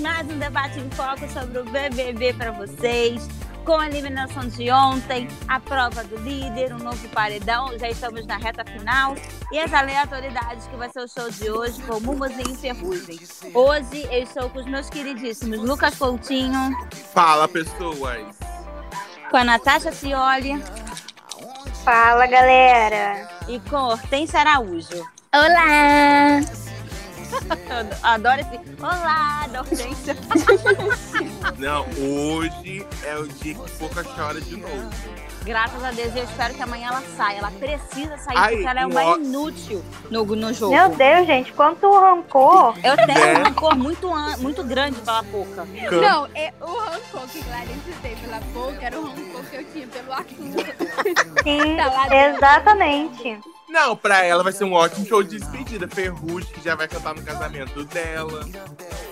Mais um debate em foco sobre o BBB para vocês. Com a eliminação de ontem, a prova do líder, um novo paredão, já estamos na reta final. E as aleatoriedades que vai ser o show de hoje com Mumuzinho e Ferrugem. Hoje eu estou com os meus queridíssimos Lucas Coutinho. Fala, pessoas. Com a Natasha Cioli. Fala, galera. E com Hortência Araújo. Olá! Adoro esse olá da Hortência. Não, hoje é o dia que Pouca chora de novo. Graças a Deus, eu espero que amanhã ela saia. Ela precisa sair Ai, porque ela é um uma ó- inútil no, no jogo. Meu Deus, gente, quanto rancor. Eu tenho Né? um rancor muito, muito grande pela Pouca. Can- Não, é, o rancor que Clarice tem pela boca era o rancor que eu tinha pelo Arthur. Sim, Tá exatamente. Não, pra ela vai ser um ótimo show de despedida. Ferrugem, que já vai cantar no casamento dela.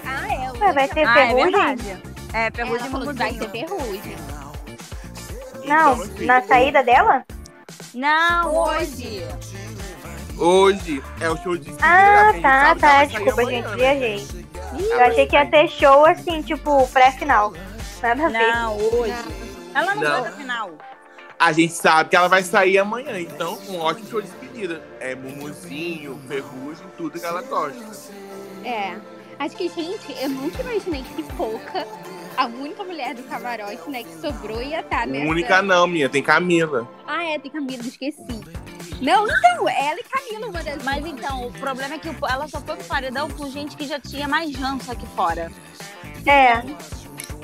Ah, é. Ué, vai ter Ah, é ferrugem? É, Ela ferrugem falou que vai ter ferrugem. Não, Então, assim, na saída dela? Não, hoje. Hoje é o show de despedida. Ah, tá, tá. vai Desculpa, amanhã, gente, né? viajei. Ela Eu vai achei que ia ter show assim, tipo, pré-final. Nada a ver. Não, hoje. Ela não, Não. vai no final. A gente sabe que ela vai sair amanhã, então um ótimo show de despedida. É Mumuzinho, Ferrugem, tudo que ela gosta. É. Acho que, gente, eu nunca imaginei que pouca, a única mulher do camarote, né, que sobrou ia estar nessa... Única não, minha, tem Camila. Ah, é, tem Camila, esqueci. Não, então, ela e Camila, uma das... Mas então, o problema é que ela só foi pro paredão com gente que já tinha mais ranço aqui fora. É,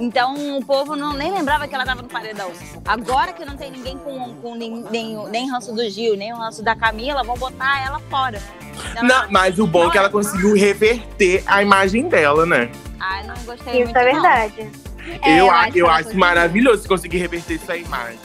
Então o povo não, nem lembrava que ela tava no paredão. Agora que não tem ninguém com, com nem, nem, nem ranço do Gil, nem o ranço da Camila, vão botar ela fora. Então, Não, mas o bom é que ela conseguiu reverter a imagem dela, né? Ai, não gostei isso muito. é não. verdade. É, eu eu acho eu acho maravilhoso conseguir reverter essa imagem.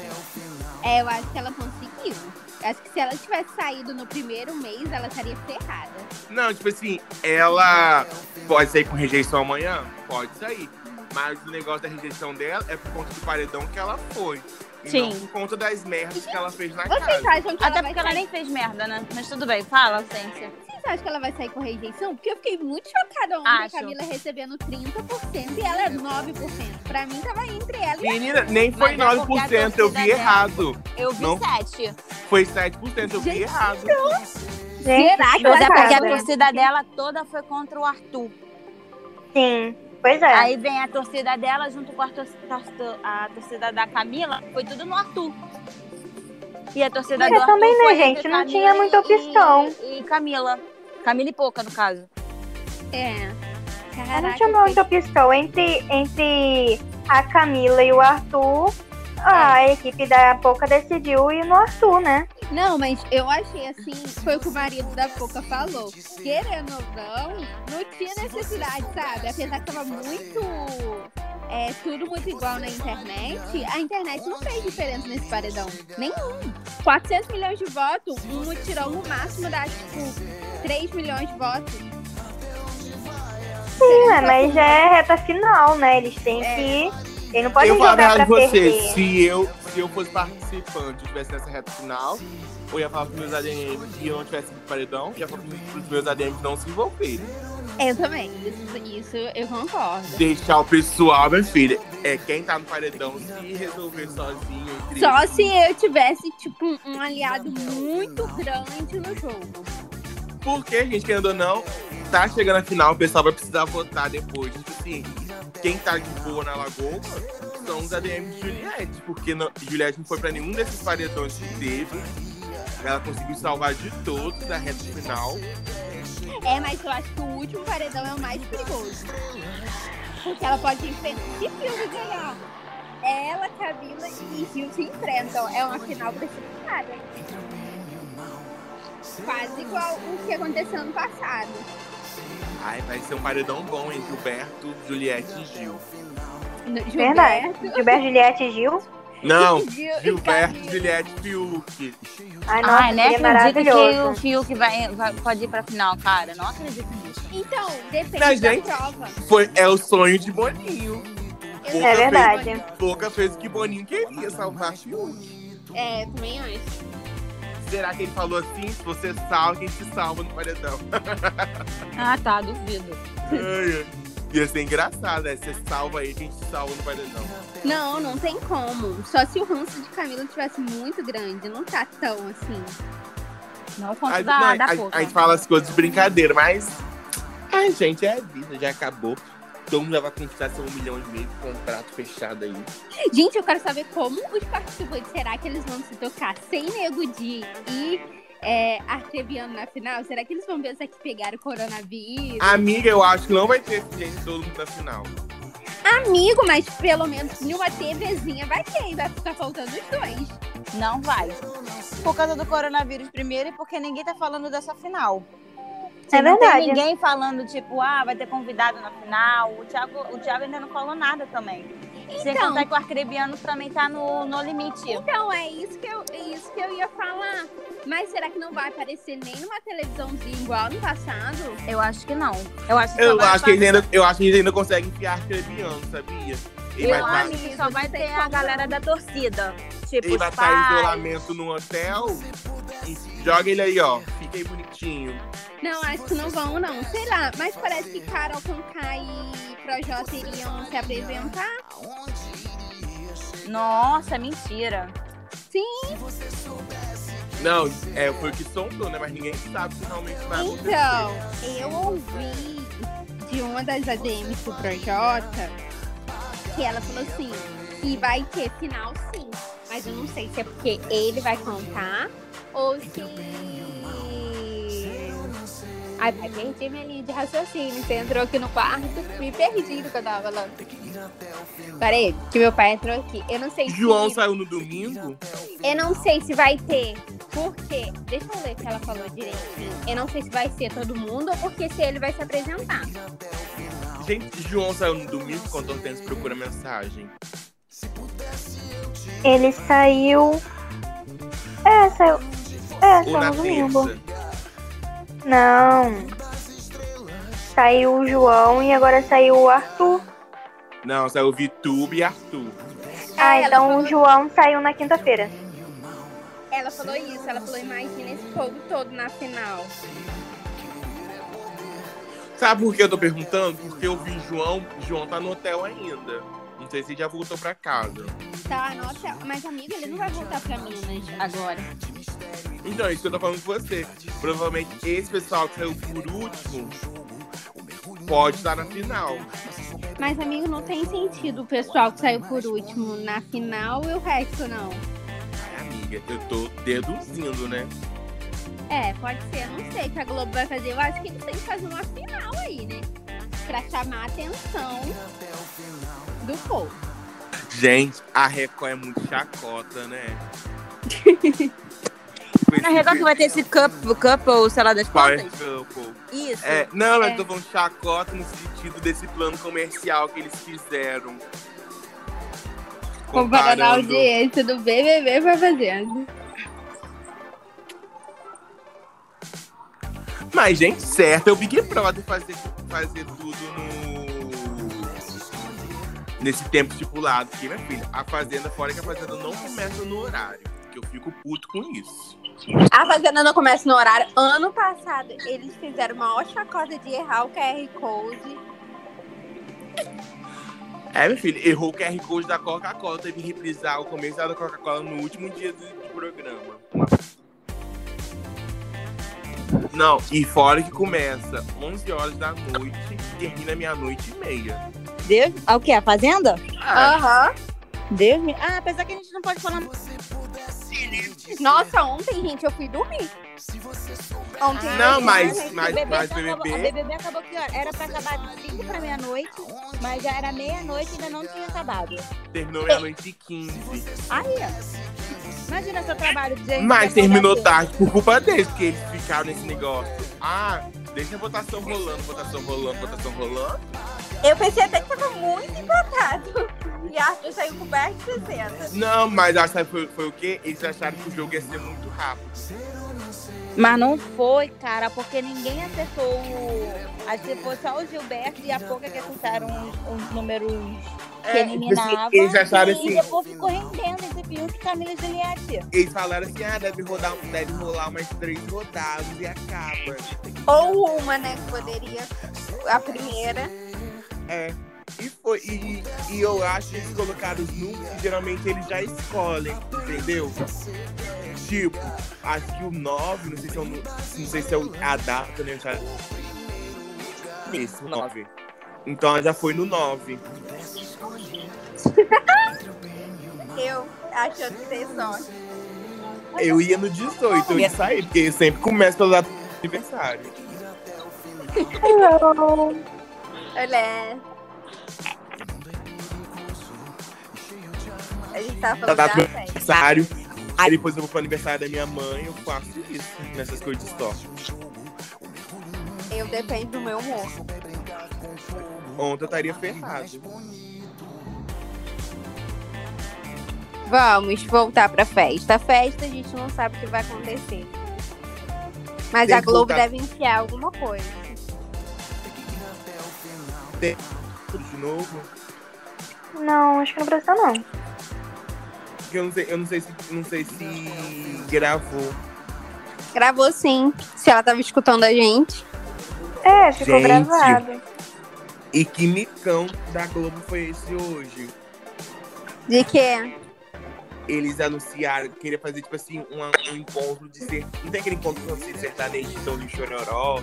É, eu acho que ela conseguiu. Acho que se ela tivesse saído no primeiro mês, ela estaria ferrada. Não, tipo assim, ela pode sair com rejeição amanhã? Pode sair. Mas o negócio da rejeição dela é por conta do paredão que ela foi. E Sim. não por conta das merdas que ela fez na Vocês casa. acham que Até ela vai porque ela nem fez merda, né? Mas tudo bem, fala, Cência. Vocês acham que ela vai sair com rejeição? Porque eu fiquei muito chocada ontem Acho. a Camila recebendo 30% e ela é 9%. Pra mim, tava entre ela e Menina, nem foi Mas é porque a 9%, eu vi errado. Eu vi Não. sete. Foi 7%, eu vi Gente, errado. Gente, Será que Mas é porque a torcida dela toda foi contra o Arthur. Sim, pois é. Aí vem a torcida dela junto com a, tor- tor- a torcida da Camila, foi tudo no Arthur. E a torcida Mas do Arthur também, né, gente, entre não Camila tinha muita e- opção. E, Camila. Camila e Pouca, no caso. É. Eu Caraca, não tinha muita opção. Entre, entre a Camila e o Arthur, a equipe da Pouca decidiu ir no Arthur, né? Não, mas eu achei assim, foi o que o marido da Poca falou. Querendo ou não, não tinha necessidade, sabe? Apesar que tava muito. É, tudo muito igual na internet, a internet não fez diferença nesse paredão. Nenhum. 400 milhões de votos, um mutirão no máximo dá, tipo, 3 milhões de votos. Sim, é, mas já é reta final, né? Eles têm que. Eles não podem eu jogar pra de você, perder. se eu, se eu fosse participante e estivesse nessa reta final, eu ia falar pros meus ADMs que eu não tivesse no paredão, ia falar pros meus ADMs não se envolverem. Eu também, isso, isso eu concordo. Deixar o pessoal, minha filha, é quem tá no paredão se resolver sozinho. entre Só se eu tivesse, tipo, um aliado muito grande no jogo. Porque, gente, querendo ou não, tá chegando a final, o pessoal vai precisar votar depois. Tipo assim, quem tá de boa na lagoa são os ADMs de Juliette. Porque não- Juliette não foi pra nenhum desses paredões que teve. Ela conseguiu salvar de todos da reta final. É, mas eu acho que o último paredão é o mais perigoso. Porque ela pode enfrentar. Se Filme ganhar, ela, Camila e Gil se enfrentam. É uma final precipitada. Quase igual o que aconteceu ano passado. Ai, vai ser um paredão bom entre Gilberto, Juliette e Gil. Verdade. Gilberto, Juliette e Gil. Não, Gil Gilberto. Juliette e Fiuk. Ai, nossa, Ai, nem seria acredito que o. Fiuk vai, vai, pode ir pra final, cara. Não acredito nisso. Então, depende Mas, da gente, prova. Foi, é o sonho de Boninho. É verdade. que- Pouca fez o que Boninho queria, salvar Fiuk. É, também acho. Será que ele falou assim? Se você salva, quem te salva no paredão? Ah, tá, duvido. Ai, ai. Ia ser engraçado, né? Você salva aí, quem te salva no paredão. Não, não tem como. Só se o ranço de Camila tivesse muito grande. Não tá tão assim. Não quanto A, da, não, da a- a gente fala as coisas de brincadeira, mas. Ai, gente, é a vida, já acabou. Mundo já vai conquistar seu um milhão e meio de contrato fechado aí. Gente, eu quero saber como os participantes, será que eles vão se tocar sem Nego Di e é, Arcrebiano na final? Será que eles vão pensar que pegaram coronavírus? Amiga, eu acho que não vai ter esse gente todo mundo na final. Amigo, mas pelo menos uma TVzinha vai ter, vai ficar faltando os dois. Não vai. Por causa do coronavírus primeiro e porque ninguém tá falando dessa final. É não verdade. tem ninguém falando, tipo, ah, vai ter convidado na final. O Thiago, o Thiago ainda não falou nada também. Sem Então. contar que o Arcrebiano também tá no, no limite. Então, é isso, que eu, é isso que eu ia falar. Mas será que não vai aparecer nem numa televisãozinha igual no passado? Eu acho que não. Eu acho que, Eu acho, que ainda, eu acho que eles ainda conseguem enfiar Arcrebiano, sabia? Vai Eu tá- acho que só vai ter a galera da torcida. Tipo, Ele vai estar em pais. isolamento no hotel e joga ele aí, ó. Fica aí bonitinho. Não, acho que não vão, não. Sei lá, mas parece que Carol Conká e Projota iriam se apresentar. Nossa, mentira. Não, é, foi o que sondou, né? Mas ninguém sabe se realmente vai acontecer. Então, eu ouvi de uma das ADMs do Projota que ela falou assim, que vai ter final sim. Mas eu não sei se é porque ele vai contar ou se. Ai, perdi minha linha de raciocínio. Você entrou aqui no quarto, me perdi do que eu tava falando. Peraí, que meu pai entrou aqui. Eu não sei João se. saiu no domingo? Eu não sei se vai ter. Por quê? Deixa eu ler que ela falou direitinho. Eu não sei se vai ser todo mundo ou porque se ele vai se apresentar. Gente, João saiu no domingo quando o Hortêncio procura mensagem. Ele saiu. É, saiu. É, Ou saiu na no domingo. terça. Não. Saiu o João e agora saiu o Arthur. Não, saiu Vitube e Arthur. Ah, ela então falou- o João saiu na quinta-feira. Ela falou isso, ela falou, imagina esse povo todo na final. Sabe por que eu tô perguntando? Porque eu vi João. João tá no hotel ainda. Não sei se ele já voltou pra casa. Tá, nossa, mas amiga, ele não vai voltar pra Minas agora. Então, é isso que eu tô falando com você. Provavelmente esse pessoal que saiu por último pode estar na final. Mas, amigo, não tem sentido o pessoal que saiu por último na final e o resto não. Ai, amiga, eu tô deduzindo, né? É, pode ser, eu não sei o que a Globo vai fazer. Eu acho que eles têm que fazer uma final aí, né? Pra chamar a atenção do povo. Gente, a Record é muito chacota, né? Na Record que vai ter esse couple, couple sei lá, das Power plantas? Couple. Isso. É, não, É. eu tô falando chacota no sentido desse plano comercial que eles fizeram. Comparando a audiência do BBB vai fazendo. Mas, gente, certo, é o Big Brother fazer, fazer tudo no. Nesse tempo estipulado. Porque, minha filha, a Fazenda, fora que a Fazenda não começa no horário. Que eu fico puto com isso. A Fazenda não começa no horário. Ano passado, eles fizeram uma maior chacota de errar o QR Code. É, minha filha, errou o QR Code da Coca-Cola. Teve que reprisar o comercial da Coca-Cola no último dia do programa. Não, e fora que começa 11 horas da noite e termina meia-noite e meia. Deus. Ah, o quê? A Fazenda? Ah, Aham. Deus me. Ah, apesar que a gente não pode falar. Nossa, ontem, gente, eu fui dormir. Ontem. Não, mas- gente, mas- o BBB mas acabou, BBB o BBB acabou que? Era pra acabar de 5 pra meia-noite, mas já era meia-noite e ainda não tinha acabado. terminou meia-noite e 15. Aí, ó. Imagina seu trabalho de gente. Mas que terminou tarde por culpa deles, porque eles ficaram nesse negócio. Ah, deixa a votação rolando, votação rolando, votação rolando. Eu pensei até que tava muito empatado. E Arthur saiu com perto de 60. Não, mas acho que foi, foi o quê? Eles acharam que o jogo ia ser muito rápido. Mas não foi, cara, porque ninguém acertou o. Acho que foi só o Gilberto e a Pouca que acertaram os, os números que É, eliminavam. eles acharam e assim. depois ficou rendendo entre Fiuk e Camila e Juliette. Eles falaram assim, ah, deve rodar, deve rolar umas três rodadas e acaba. Ou uma, né, que poderia. A primeira. É. E, foi, e, e eu acho que eles colocaram os números que geralmente eles já escolhem, entendeu? Tipo, acho que o 9, não sei se é, o, não sei se é o- a data, né? Já... Esse, o 9. Então ela já foi no 9. Eu achando que tem sorte. Eu ia no 18, eu ia sair, porque eu sempre começo do aniversário. Hello. Olha. A gente tava Da falando da festa. aniversário. Aí depois eu vou pro aniversário da minha mãe, eu faço isso, nessas coisas de sorte. Eu dependo do meu humor. Ontem eu estaria ferrado. Vamos voltar pra festa. A festa a gente não sabe o que vai acontecer. Mas Tem a que Globo voltar. deve enfiar alguma coisa. Tudo de novo. Não, acho que não precisa não. Porque eu não sei, eu não sei se, não sei se gravou. Gravou sim. Se ela tava escutando a gente. É, ficou Gente. gravado. E que micão da Globo foi esse hoje? De quê? Eles anunciaram que queria fazer, tipo assim, uma- um encontro de ser. Não tem aquele encontro assim, de sertanejo então de chororó,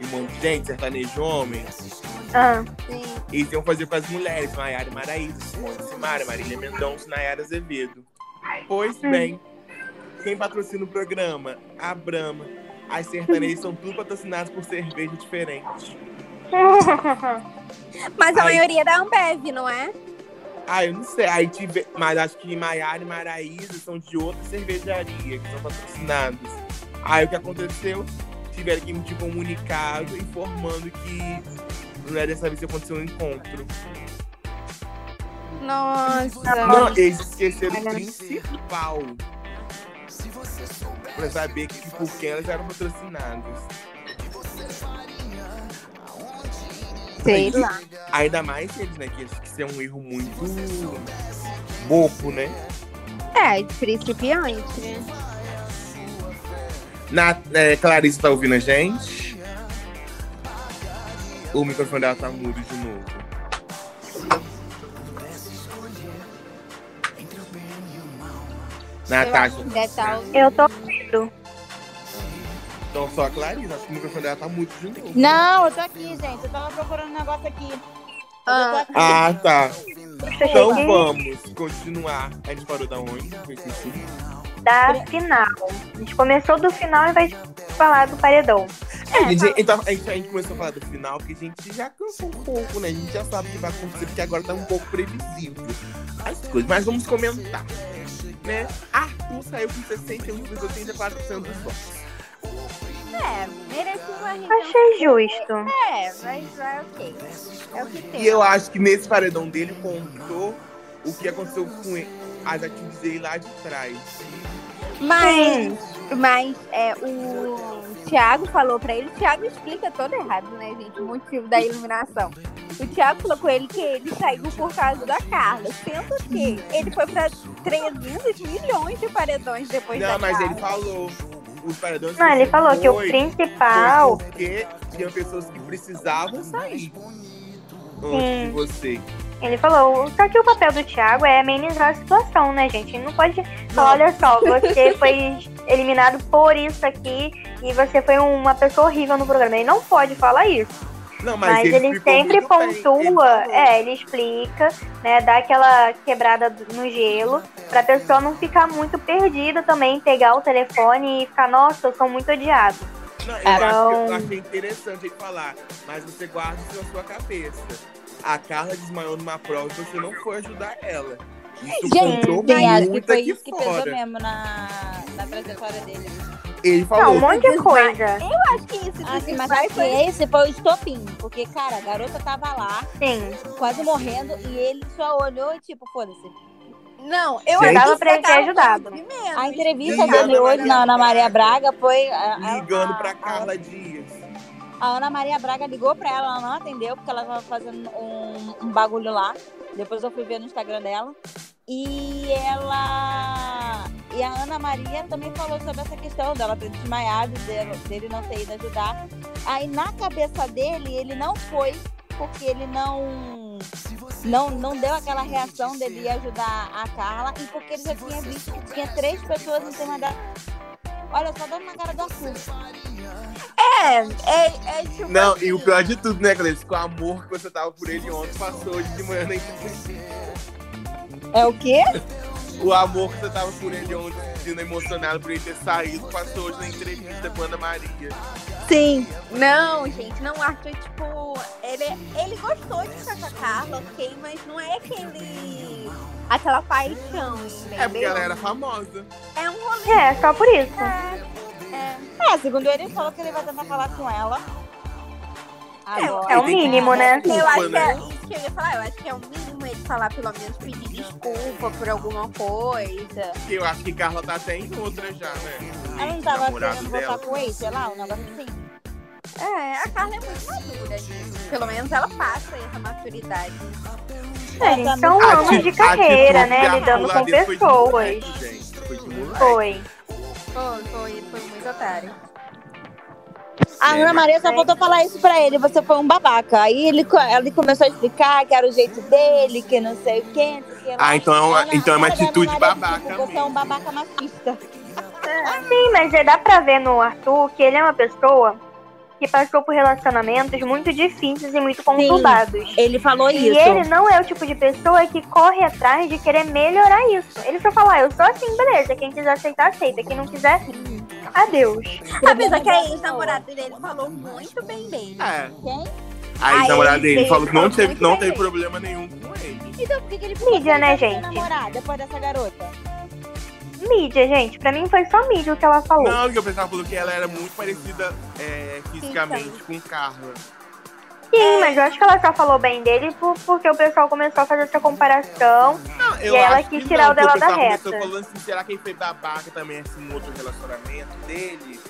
e um monte de gente, sertanejo homem. Ah, Sim. Eles iam fazer com as mulheres, Maiara e Maraísa, Simone Simara, Marília Mendonça, Nayara Azevedo. Pois bem, quem patrocina o programa? A Brahma. As sertanejas são tudo patrocinadas por cerveja diferente. Mas a Ai. maioria é da Ambev, não é? Ah, eu não sei. Aí tive... Mas acho que Maiara e Maraísa são de outra cervejaria, que são patrocinados. Aí o que aconteceu? Tiveram que emitir comunicado informando que não é dessa vez que aconteceu um encontro. Nossa. Não, eles esqueceram o principal. Pra saber que por quem elas eram patrocinadas. Sei lá. Ainda mais eles, né? Que acho que isso é um erro muito bobo, né? É, de principiante. né? Na, é, Clarice tá ouvindo a gente? O microfone dela tá mudo de novo. Natasha, Eu estar eu tô ouvindo. Então só a Clarice, acho que o microfone dela tá mudo de novo. Não, eu tô aqui, gente. Eu tava procurando um negócio aqui. Ah. Ah, tá. Então vamos continuar. A gente parou da onde? Da final. A gente começou do final e vai falar do paredão. É, a, gente, então, a, gente, a gente começou a falar do final, porque a gente já cansou um pouco, né? A gente já sabe o que vai acontecer, porque agora tá um pouco previsível as coisas. Mas vamos comentar. Né? Arthur saiu com 61,84% dos votos. É, merecia uma gente. Achei justo. É, mas é ok. É o que tem. E eu acho que nesse paredão dele contou o que aconteceu com ele, as atitudes dele lá de trás. Mas, mas é, o Thiago falou pra ele, o Thiago explica todo errado, né, gente? O motivo da eliminação. O Thiago falou com ele que ele saiu por causa da Carla, sendo que ele foi pra 300 milhões de paredões depois da Não, mas Carla. ele falou. Os paredões Não, ele falou que o foi- principal. Foi porque tinha pessoas que precisavam sair Sim. de você. Ele falou, só que o papel do Thiago é amenizar a situação, né, gente? Ele não pode falar, olha só, você foi eliminado por isso aqui e você foi uma pessoa horrível no programa. Ele não pode falar isso. Não, mas, Mas, ele, ele sempre bem. Ele pontua, falou. é, ele explica, né, dá aquela quebrada no gelo, pra pessoa não ficar muito perdida também, pegar o telefone e ficar, nossa, eu sou muito odiado. Não, eu, Então- acho que eu achei interessante ele falar, mas você guarda isso na sua cabeça. A Carla desmaiou numa prova e você não foi ajudar ela. Isso contou Gente, acho que foi isso que pesou fora. mesmo na, na trajetória dele. Ele Não, falou, um monte de coisa. acho que isso Ah, sim, mas vai acho que esse foi o estopim. Porque, cara, a garota tava lá, Sim. quase morrendo, e ele só olhou e, tipo, foda-se. Não, eu Gente. Dava pra ele ter ajudado. A entrevista Ligando dele hoje na Ana Maria Braga. Foi. a- a- ligando a- pra a- Carla Dias. A Ana Maria Braga ligou pra ela, ela não atendeu, porque ela tava fazendo um, um bagulho lá. Depois eu fui ver no Instagram dela. E ela. E a Ana Maria também falou sobre essa questão dela ter desmaiado, dele, dele não ter ido ajudar. Aí na cabeça dele, ele não foi porque ele não, não, não deu aquela reação dele ir ajudar a Carla e porque ele já tinha visto que tinha três pessoas em cima da. Olha, só dando na cara do Arthur. É, é, é tipo. Não, assim, e o pior de tudo, né, Cleiton? Com o amor que você tava por ele ontem, passou hoje de manhã na entrevista. É o quê? O amor que você tava por ele ontem, sentindo emocionado por ele ter saído, passou hoje na entrevista com a Ana Maria. Sim. Não, gente, não, o Arthur, tipo, ele, ele gostou de estar com a Carla, ok, mas não é aquele. aquela paixão, entendeu? É porque ela era famosa. É um rolê. É, só por isso. É, segundo ele, ele falou que ele vai tentar falar com ela. Agora. É o mínimo, né? Eu acho que né? é isso que eu ia falar, eu acho que é o mínimo ele falar, pelo menos pedir desculpa por alguma coisa. Que eu acho que Carla tá até em outra já, né? Ela não tava querendo voltar com ele, sei lá, um negócio assim. É, a Carla é muito madura, gente. Pelo menos ela passa essa maturidade. É, gente, são anos de carreira, né? da Lidando com pessoas. Foi, foi, foi muito otário. A É, Ana Maria só faltou falar isso pra ele, você foi um babaca. Aí ele, ele começou a explicar que era o jeito dele, que não sei o quê, que. Ah, então é uma, Ana- então é uma atitude babaca tipo, Você é um babaca machista. Sim, mas é, dá pra ver no Arthur que ele é uma pessoa que passou por relacionamentos muito difíceis e muito conturbados. Ele falou E isso. ele não é o tipo de pessoa que corre atrás de querer melhorar isso. Ele só fala, ah, eu sou assim, beleza. Quem quiser aceitar, aceita. Quem não quiser, adeus. Apesar que a ex-namorada dele falou muito bem dele. É. Quem? A Ah, ex-namorada ele dele falou que não teve, não teve problema nenhum com ele. Então por que, ele ficou Mídia, né, gente? namorar depois dessa garota? Mídia, gente. Pra mim foi só mídia o que ela falou. Não, que o pessoal falou que ela era muito parecida é, fisicamente com Carla. Sim, mas eu acho que ela só falou bem dele por- porque o pessoal começou a fazer essa comparação. Não, eu E ela quis que tirar não, o dela da reta. falando assim, será que ele foi babaca também, assim, no outro relacionamento dele,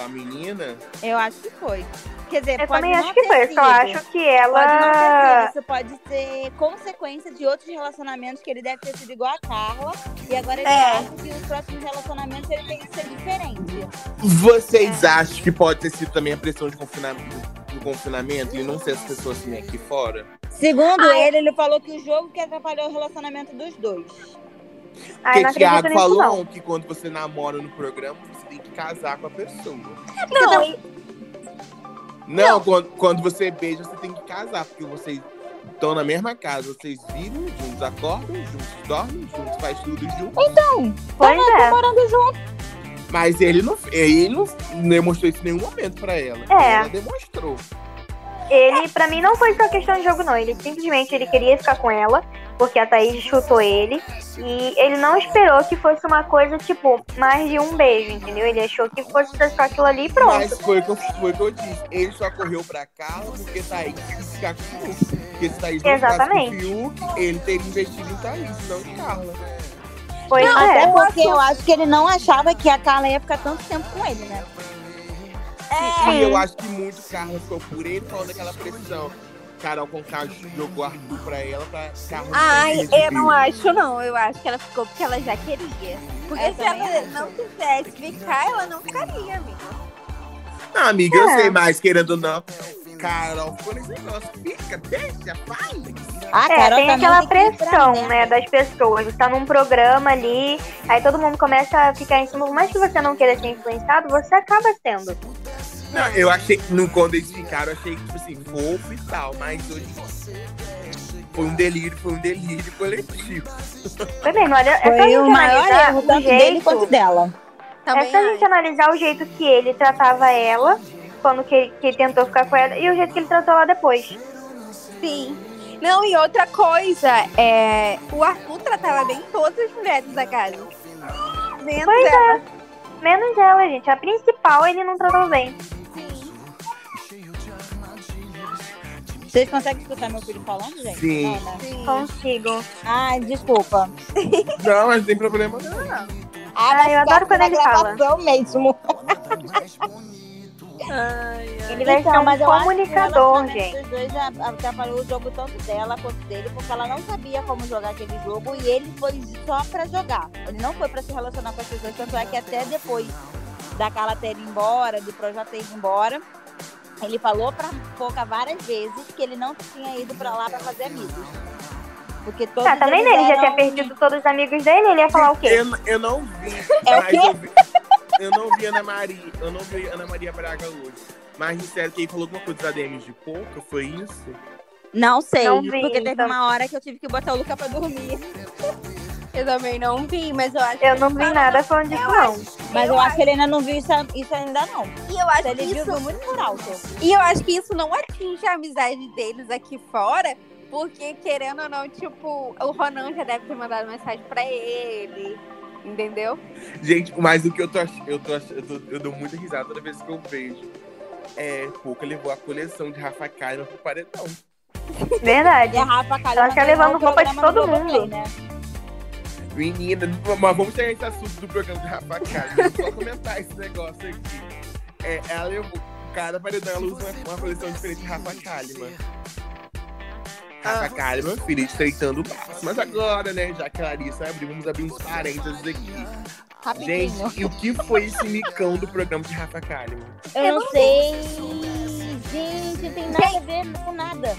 com a menina? Eu acho que foi. Quer dizer, Eu pode também não acho que foi. Eu só sido. acho que Pode não sido. ela. Isso pode ser consequência de outros relacionamentos que ele deve ter sido igual a Carla. E agora ele É. acha que os próximos relacionamentos ele tem que ser diferente. Vocês É. acham que pode ter sido também a pressão de confinamento, do confinamento e não ser as pessoas assim aqui fora? Segundo Ai. ele, ele falou que o jogo que atrapalhou o relacionamento dos dois. Ai, Porque não Thiago falou não. que quando você namora no programa, você tem que casar com a pessoa. Não, e- Não, Quando, quando você beija, você tem que casar, porque vocês estão na mesma casa, vocês vivem juntos, acordam juntos, dormem juntos, faz tudo junto. Pois é. Morando junto. Mas ele não, ele não demonstrou isso em nenhum momento pra ela. É. Ela demonstrou. Ele, pra mim, não foi só questão de jogo, não. Ele simplesmente ele queria ficar com ela, porque a Thaís chutou ele. E ele não esperou que fosse uma coisa, tipo, mais de um beijo, entendeu? Ele achou que fosse só aquilo ali e pronto. Mas foi o que, eu, foi o que eu disse. Ele só correu pra Carla porque Thaís quis ficar com o Fiuk. Porque se Thaís não Exatamente. Fiuk, ele teria investido em Thaís, não em Carla. Pois Até é. porque eu acho que ele não achava que a Carla ia ficar tanto tempo com ele, né? É. E eu acho que muito Carla ficou por ele falando daquela pressão. Carol Conká jogou Arthur pra ela pra Carla Ai, eu não acho, não. Eu acho que ela ficou porque ela já queria. Porque Eu se ela acho. não quisesse ficar, ela não ficaria, amiga. Não, amiga, eu É. sei mais, querendo ou não. Carol ficou nesse negócio. Fica, deixa, faz. A É, Carol tem também aquela pressão, merda. né, das pessoas. Você tá num programa ali, aí todo mundo começa a ficar em cima. Por mais que você não queira ser influenciado, você acaba sendo. Não, eu achei, no, quando eles ficaram, eu achei, tipo assim, fofo e tal, mas hoje foi um delírio, foi um delírio coletivo. Foi mesmo, olha, é Foi gente o maior analisar erro, o tanto dele jeito. quanto dela. Também é só a gente acho. analisar o jeito que ele tratava ela quando que, que tentou ficar com ela e o jeito que ele tratou ela depois. Sim. Não, e outra coisa, é, o Arthur tratava bem todas as mulheres da casa. Menos Pois ela. Menos ela, gente. A principal ele não tratou bem. Vocês conseguem escutar meu filho falando, gente? Sim. Não, né? Sim. Consigo. Ai, desculpa. Não, mas não tem problema não. Ah, Ah, mas eu adoro quando ele fala. mesmo. Ele vai Então, ser um mas eu acho que o comunicador, gente. dos dois atrapalhou o jogo tanto dela quanto dele, porque ela não sabia como jogar aquele jogo e ele foi só pra jogar. Ele não foi pra se relacionar com as pessoas, tanto é que até depois da Carla ter ido embora, do Projota ter ido embora, Ele falou pra Poca várias vezes que ele não tinha ido pra lá pra fazer amigos. Porque todos Tá, também eles nele, já tinha perdido todos os amigos dele, ele ia falar o quê? Eu, eu não vi, É o quê? eu vi. Eu não vi Ana Maria, eu não vi Ana Maria Braga hoje. Mas disseram que ele falou alguma coisa da DMs de pouca, foi isso? Não sei, Não vi, porque teve então. uma hora que eu tive que botar o Luca pra dormir. Eu também não vi, mas eu acho Eu não vi nada falando disso, não. Mas eu, acho que ele ainda não viu isso, isso ainda não. E eu acho ele que isso viu muito por alto. E eu acho que isso não atinge a amizade deles aqui fora, porque querendo ou não, tipo, o Ronan já deve ter mandado mensagem pra ele, entendeu? Gente, mas o que eu tô achando, eu, tô ach- eu, tô- eu dou muita risada toda vez que eu vejo. É, Pouca levou a coleção de Rafa Kalimann pro paredão. Verdade. E a Rafa Kalimann Ela ganhou levando roupa de todo mundo. Né? Menina, mas vamos chegar nesse assunto do programa de Rafa Kalimann. Só comentar esse negócio aqui. É, ela levou, cada paredão ela usa uma, uma coleção diferente de Rafa Kalimann. Rafa Kalimann, filha, estreitando o braço. Mas agora, né, já que a Larissa abriu, vamos abrir uns parênteses aqui. Rapidinho. Gente, e o que foi esse micão do programa de Rafa Kalimann? eu não sei. Gente, tem nada a ver com nada.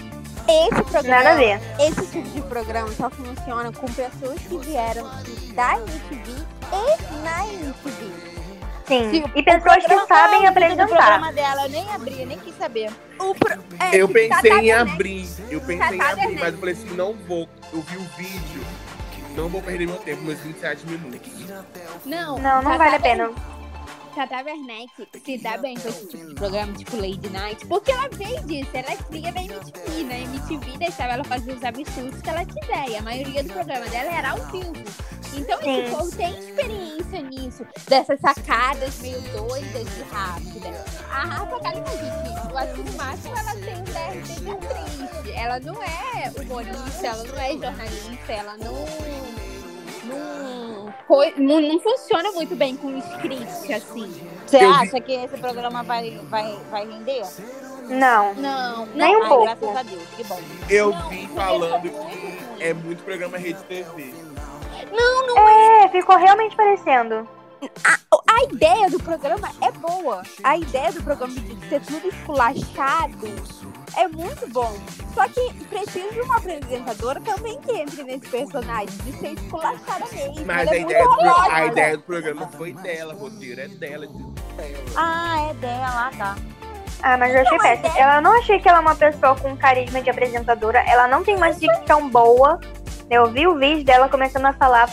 Esse programa, Nada a ver. esse tipo de programa só funciona com pessoas que vieram da MTV e na MTV. Sim. Tipo, E pessoas que sabem é o apresentar. programa dela, eu nem abri, eu nem quis saber. O pro... é, Eu pensei Tata em abrir, eu pensei em Tata abrir, mas eu falei assim, não vou. Eu vi o vídeo, não vou perder meu tempo, meus 27 minutos. Não, Não, não Tata vale a pena. Tata Werneck se dá bem com esse tipo de programa, tipo Lady Night, porque ela veio disso, ela é cria da MTV, né? MTV deixava ela fazer os absurdos que ela quiser, e a maioria do programa dela era ao vivo. Então Sim. esse povo tem experiência nisso, dessas sacadas meio doidas e rápidas. A Rafa gente, eu acho que no máximo ela tem um DRT de triste. Ela não é humorista, ela não é jornalista, ela não não, não, não funciona muito bem com script, assim. Você Eu vi- acha que esse programa vai, vai, vai render? Não. Não, Nem um pouco. graças a Deus, que bom. Eu Não, vi falando que é muito programa Rede TV. É, ficou realmente parecendo. A ideia do programa é boa. A ideia do programa de ser tudo esculachado é muito bom. Só que precisa de uma apresentadora também que entre nesse personagem, de ser esculachada mesmo. Mas Ela a é muito ideia, do, pro- a ideia do programa foi dela, o roteiro é dela, de dela. Ah, é dela, tá. Ah, mas eu achei Não, a péssimo. Eu não achei que ela é uma pessoa com carisma de apresentadora. Ela não tem uma dicção boa. Eu vi o vídeo dela começando a falar.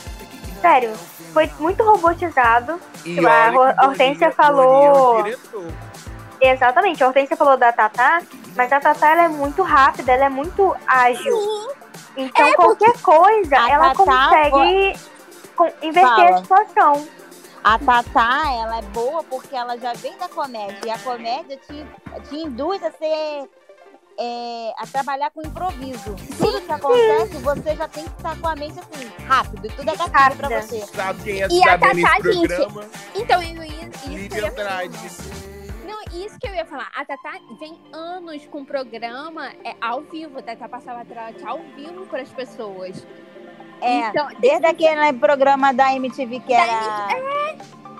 Sério, foi muito robotizado. E Tipo, a Hortência falou- é diretor. Exatamente, a Hortência falou da Tatá, mas a Tatá ela é muito rápida, ela é muito ágil. Então qualquer coisa, ela Tatá consegue com- inverter Fala. a situação. A Tatá, ela é boa porque ela já vem da comédia. E a comédia te, te induz a ser. é, a trabalhar com improviso. Tudo que acontece, você já tem que estar com a mente assim, rápido. E tudo é gatilho pra você. Sabe quem é E a tá Tatá, gente, programa? Então, eu ia, isso Lívia ia Andrade. Isso que eu ia falar. A Tatá vem anos com o programa é, ao vivo. A Tatá passava trote ao vivo para as pessoas. É, Então, desde aquele programa da MTV que Da era.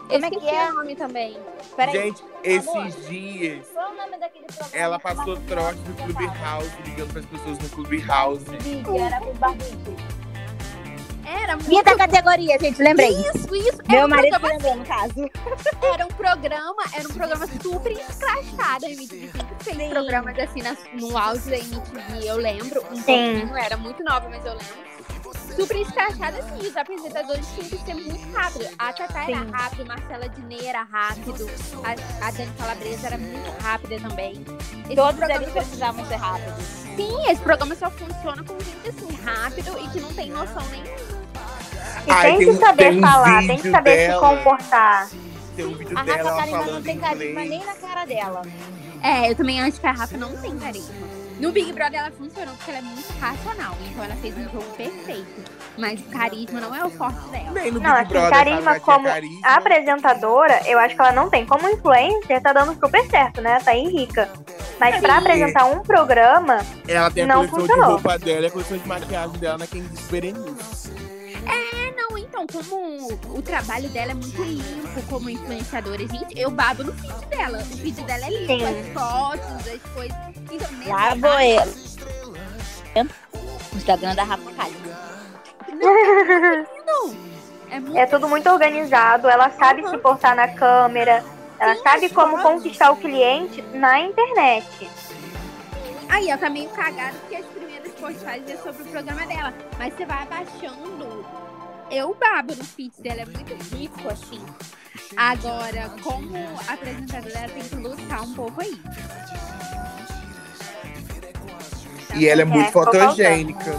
Eu Como é que é? o nome também. Peraí, Gente, esses dias, qual o nome daquele programa? ela passou trote no Clube? House, ligando pras pessoas no Clube House. Vídeo, Era com os barbichos. Era muito Quinta categoria, gente, lembrei. isso, isso. Era Meu um, marido programa, lembrou, no caso. era um programa, era um programa super escrachado. A MTV sempre fez Sim. programas assim na- no auge da MTV, eu lembro. Um Sim. pouquinho, era muito nova, mas eu lembro. Super escrachado assim, os apresentadores tinham que ser muito rápidos. A Tatá era rápida, Marcela Diné era rápido, a, a Dani Calabresa era muito rápida também. Esse Todos programa eles precisavam ser rápidos. Sim, esse programa só funciona com gente assim, rápido e que não tem noção nenhuma. E Ai, tem tem que um- saber tem um falar, tem que saber se dela. comportar. Tem um vídeo A dela Rafa ela Kalimann não tem carisma nem na cara dela. É, eu também acho que a Rafa não tem carisma. No Big Brother ela funcionou porque ela é muito racional, então ela fez um jogo perfeito. Mas o carisma não é o forte dela. Nem no Não, Big assim, Brother carisma ela tinha como carisma. Apresentadora, eu acho que ela não tem. Como influencer, tá dando super certo, né? Tá aí rica. Mas pra apresentar um programa, Ela tem a Não coleção funcionou. de roupa dela e a coleção de maquiagem dela na Candice Berenice. É, não, então, como o trabalho dela é muito limpo como influenciadora, gente, eu babo no feed dela. O feed dela é limpo, Sim. as fotos, as coisas. Então, nesse Lá caso, vou eu. Instagram da Rafa Kalimann. não. É muito É tudo muito organizado, ela sabe se portar na câmera, ela Sim, sabe como fotos. conquistar o cliente na internet. Aí, ela tá meio cagada porque as primeiras postagens é sobre o programa dela. Mas você vai abaixando. Eu babo no feed dela, é muito rico, assim. Agora, como apresentadora, ela tem que lutar um pouco aí. E ela é muito ficou fotogênica.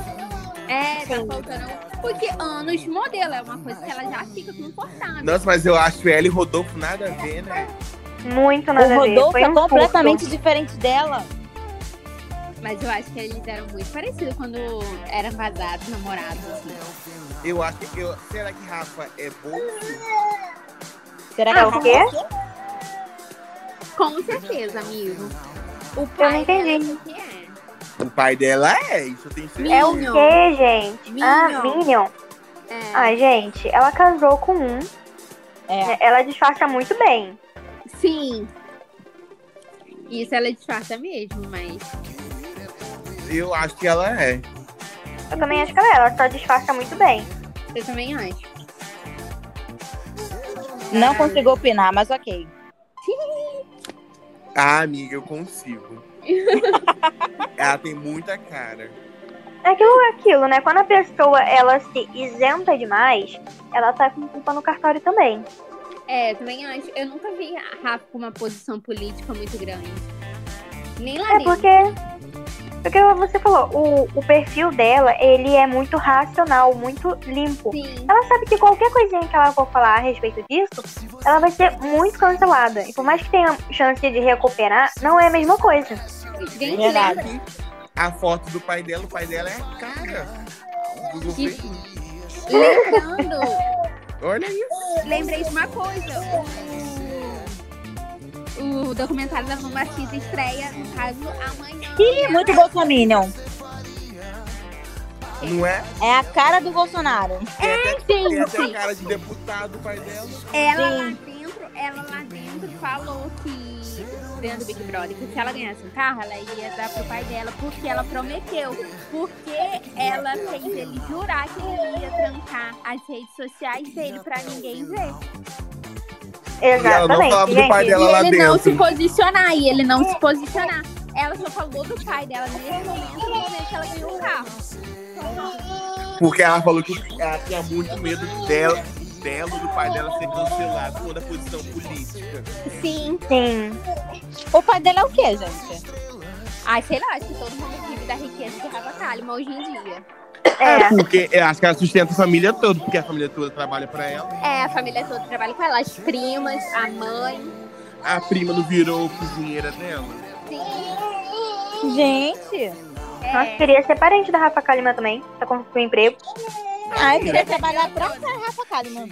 É, tá faltando. Porque anos modelo é uma coisa que ela já fica confortável. Nossa, mas eu acho ela e Rodolfo nada a ver, né? Muito nada O a ver. Rodolfo Foi é um completamente surto. diferente dela. Mas eu acho que eles eram muito parecidos quando eram vazados, namorados, assim. Eu acho que. Eu, será que Rafa é bolso? Será É que a o quê? Com certeza, amigo. O Eu pai não entendi. dela que é. O pai dela é, isso eu tenho certeza. É o Minion. quê, gente? Ah, Minion. Minion. É. Ah, gente, ela casou com um. É. né? Ela disfarça muito bem. Sim. Isso ela disfarça mesmo, mas. Eu acho que ela é. Eu também acho que ela é. Ela só disfarça muito bem. Eu também acho. Não consigo opinar, mas ok. Ah, amiga, eu consigo. ela tem muita cara. É aquilo, é aquilo, né? Quando a pessoa ela se isenta demais, ela tá com culpa no cartório também. É, eu também acho. Eu nunca vi a Rafa com uma posição política muito grande. Nem lá É dentro. porque. Porque você falou, o, o perfil dela, ele é muito racional, muito limpo. Sim. Ela sabe que qualquer coisinha que ela for falar a respeito disso, ela vai ser muito cancelada. E por mais que tenha chance de recuperar, não é a mesma coisa. Gente, Verdade. lembra? A foto do pai dela, o pai dela é cara do. Lembrando, Olha isso. lembrei de uma coisa. O, documentário da Mamacita estreia, no caso, amanhã. Ih, muito Bolsominion. Não é? É a cara do Bolsonaro. Tem até, tem até Gente, cara de deputado, pai dela. ela lá dentro, ela lá dentro falou que dentro do Big Brother, que se ela ganhasse um carro, ela ia dar pro pai dela, porque ela prometeu. Porque ela fez ele jurar que ele ia trancar as redes sociais dele pra ninguém ver. Ela não Exatamente, falava do pai dela e lá ele não dentro. se posicionar, e ele não se posicionar. Ela só falou do pai dela nesse momento, no momento que ela ganhou o carro. Porque ela falou que ela tinha muito medo dela, dela do pai dela ser cancelado por a posição política. Sim. Sim. O pai dela é o quê, gente? Ai, sei lá, acho que todo mundo vive da riqueza de Rafa Kalimann hoje em dia. É. Porque eu acho que ela sustenta a família toda, porque a família toda trabalha pra ela. É, a família toda trabalha com ela, as primas, a mãe. A prima não virou cozinheira dela. Sim. Gente. Nossa, É, queria ser parente da Rafa Kalimann também. Tá com o emprego. Ah, eu queria trabalhar pra Rafa Kalimann.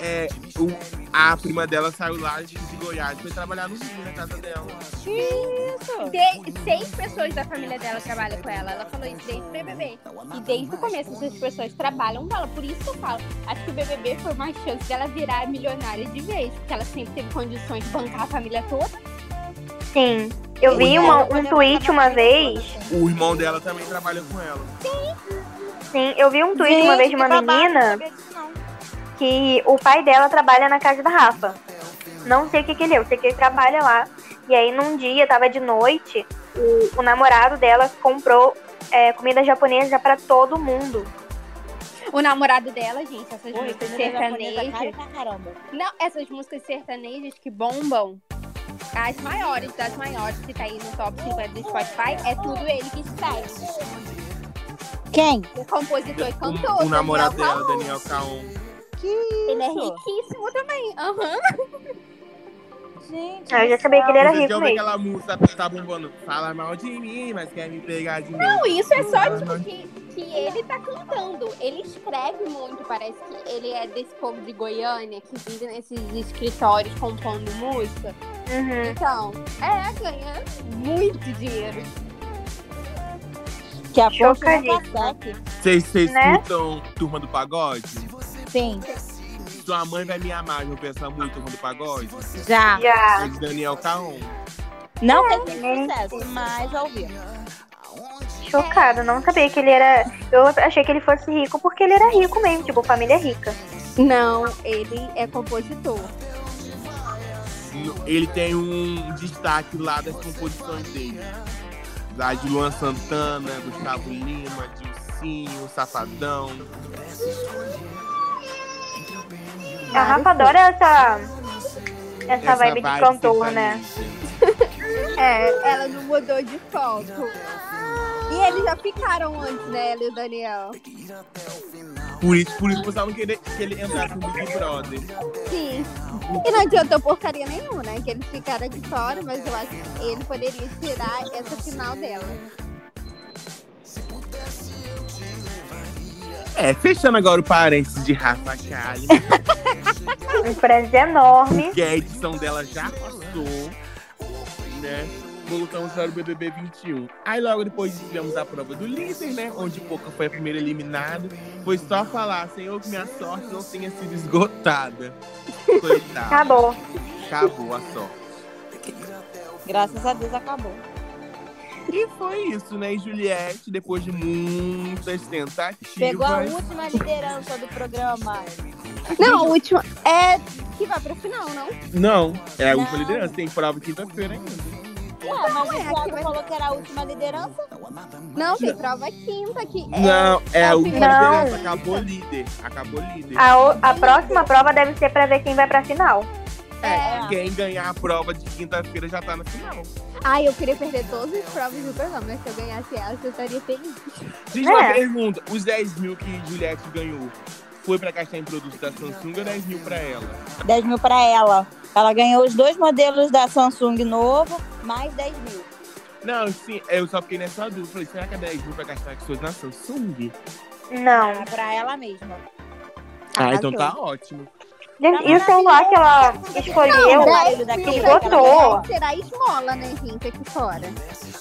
É, o- a prima dela saiu lá de, Goiás e foi trabalhar no Rio, na casa dela. Isso. de- seis pessoas da família dela trabalham com ela. Ela falou isso desde o BBB. E desde o começo essas pessoas trabalham com ela. Por isso que eu falo. Acho que o BBB foi uma chance dela virar milionária de vez. Porque ela sempre teve condições de bancar a família toda. Sim. Eu vi uma- um tweet uma vez. O irmão dela também trabalha com ela. Sim, eu vi um tweet uma vez de uma babado, menina não. Que o pai dela trabalha na casa da Rafa. Não sei o que, que ele é, eu sei que ele trabalha lá. E aí num dia, tava de noite, o, o namorado dela comprou é, comida japonesa pra todo mundo. O namorado dela, gente, essas Pô, músicas cara sertanejas. pra caramba. Não, essas músicas sertanejas que bombam. As maiores, das maiores que tá aí no top 50 do Spotify, é tudo ele que escreve. Quem? O compositor e cantor. O, o namorado Daniel dela, Caon. Daniel Caon. Ele é Isso. riquíssimo também. Aham. Gente. Eu já sabia que ele era rico mesmo. aquela música que tá bombando? Fala mal de mim, mas quer me pegar de novo. Não, isso é só tipo que, que ele tá cantando. Ele escreve muito, parece que ele é desse povo de Goiânia que vive nesses escritórios compondo música. Uhum. Então, é, ganha muito dinheiro. Que a. Vocês vocês Né? escutam Turma do Pagode? Sim, Sua mãe vai me amar, eu penso muito Turma do Pagode. já. Já. É de Daniel Caon. Não fez muito né? sucesso, mas já ouvi. Chocada, não sabia que ele era. Eu achei que ele fosse rico porque ele era rico mesmo, tipo, família rica. Não, ele é compositor. Ele tem um destaque lá das composições dele. Lá de Luan Santana, Gustavo Lima, Dilcinho, Safadão. A Rafa adora essa. Essa, Essa vibe de cantor, né? É, ela não mudou de foco. E eles já ficaram antes, né, ela e o Daniel? Por isso, por isso que pensavam que ele, que ele entrasse no Big Brother. Sim. E não adiantou porcaria nenhuma, né? Que eles ficaram de fora, mas eu acho que ele poderia tirar essa final dela. É, fechando agora o parênteses de Rafa Kalimann, Um prédio enorme. que a edição dela já passou, né? Voltamos para o BBB 21. Aí logo depois tivemos a prova do líder, né? Onde Poca foi a primeira eliminada. Foi só falar, Senhor, que minha sorte não tenha sido esgotada. Coitada. Acabou. Acabou a sorte. Graças a Deus acabou. E foi isso, né? E Juliette, depois de muitas tentativas. Pegou a última liderança do programa. Não, a última. É que vai pra final, não? Não, é a Não. última liderança. Tem prova quinta-feira ainda. Ué, mas o Thiago vai- falou que era a última liderança. Não, tem prova quinta que. É, Não, é a última Não. liderança. Acabou líder. Acabou líder. A, o- a próxima prova deve ser pra ver quem vai pra final. É, quem ganhar a prova de quinta-feira já tá na final. Ai, eu queria perder todas as provas do programa, mas se eu ganhasse essa, eu estaria feliz. Diz uma É. pergunta: os 10 mil que Juliette ganhou foi pra gastar em produtos da Samsung ou 10 mil pra ela? 10 mil pra ela. Ela ganhou os dois modelos da Samsung novo, mais 10 mil. Não, sim, eu só fiquei nessa dúvida. Falei, será que é 10 mil pra gastar com coisas na Samsung? Não. Pra ela mesma. Ah, então tá ótimo. Gente, e o celular que ela escolheu? daquele esgotou. Será esmola, né, gente, aqui fora.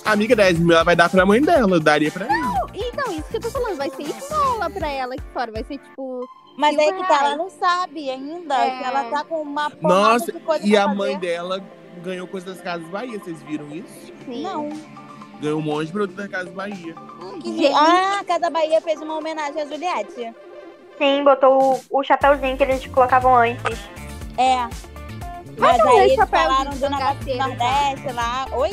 Amiga, 10 mil ela vai dar pra mãe dela, eu daria pra mim. Então, isso que eu tô falando, vai ser esmola pra ela aqui fora. Vai ser tipo. Mas aí que tá, ela não sabe ainda. É. Que ela tá com uma Nossa, de coisa e pra a fazer. mãe dela ganhou coisa das Casas Bahia, vocês viram isso? Assim, Não. Ganhou um monte de produto das Casas Bahia. Que- Gente. Ah, a Casa Bahia fez uma homenagem a Juliette. Sim, botou o, o chapéuzinho que eles colocavam antes. É. Mas é aí eles falaram de do negócio do cangaceiro? Nordeste lá. Oi?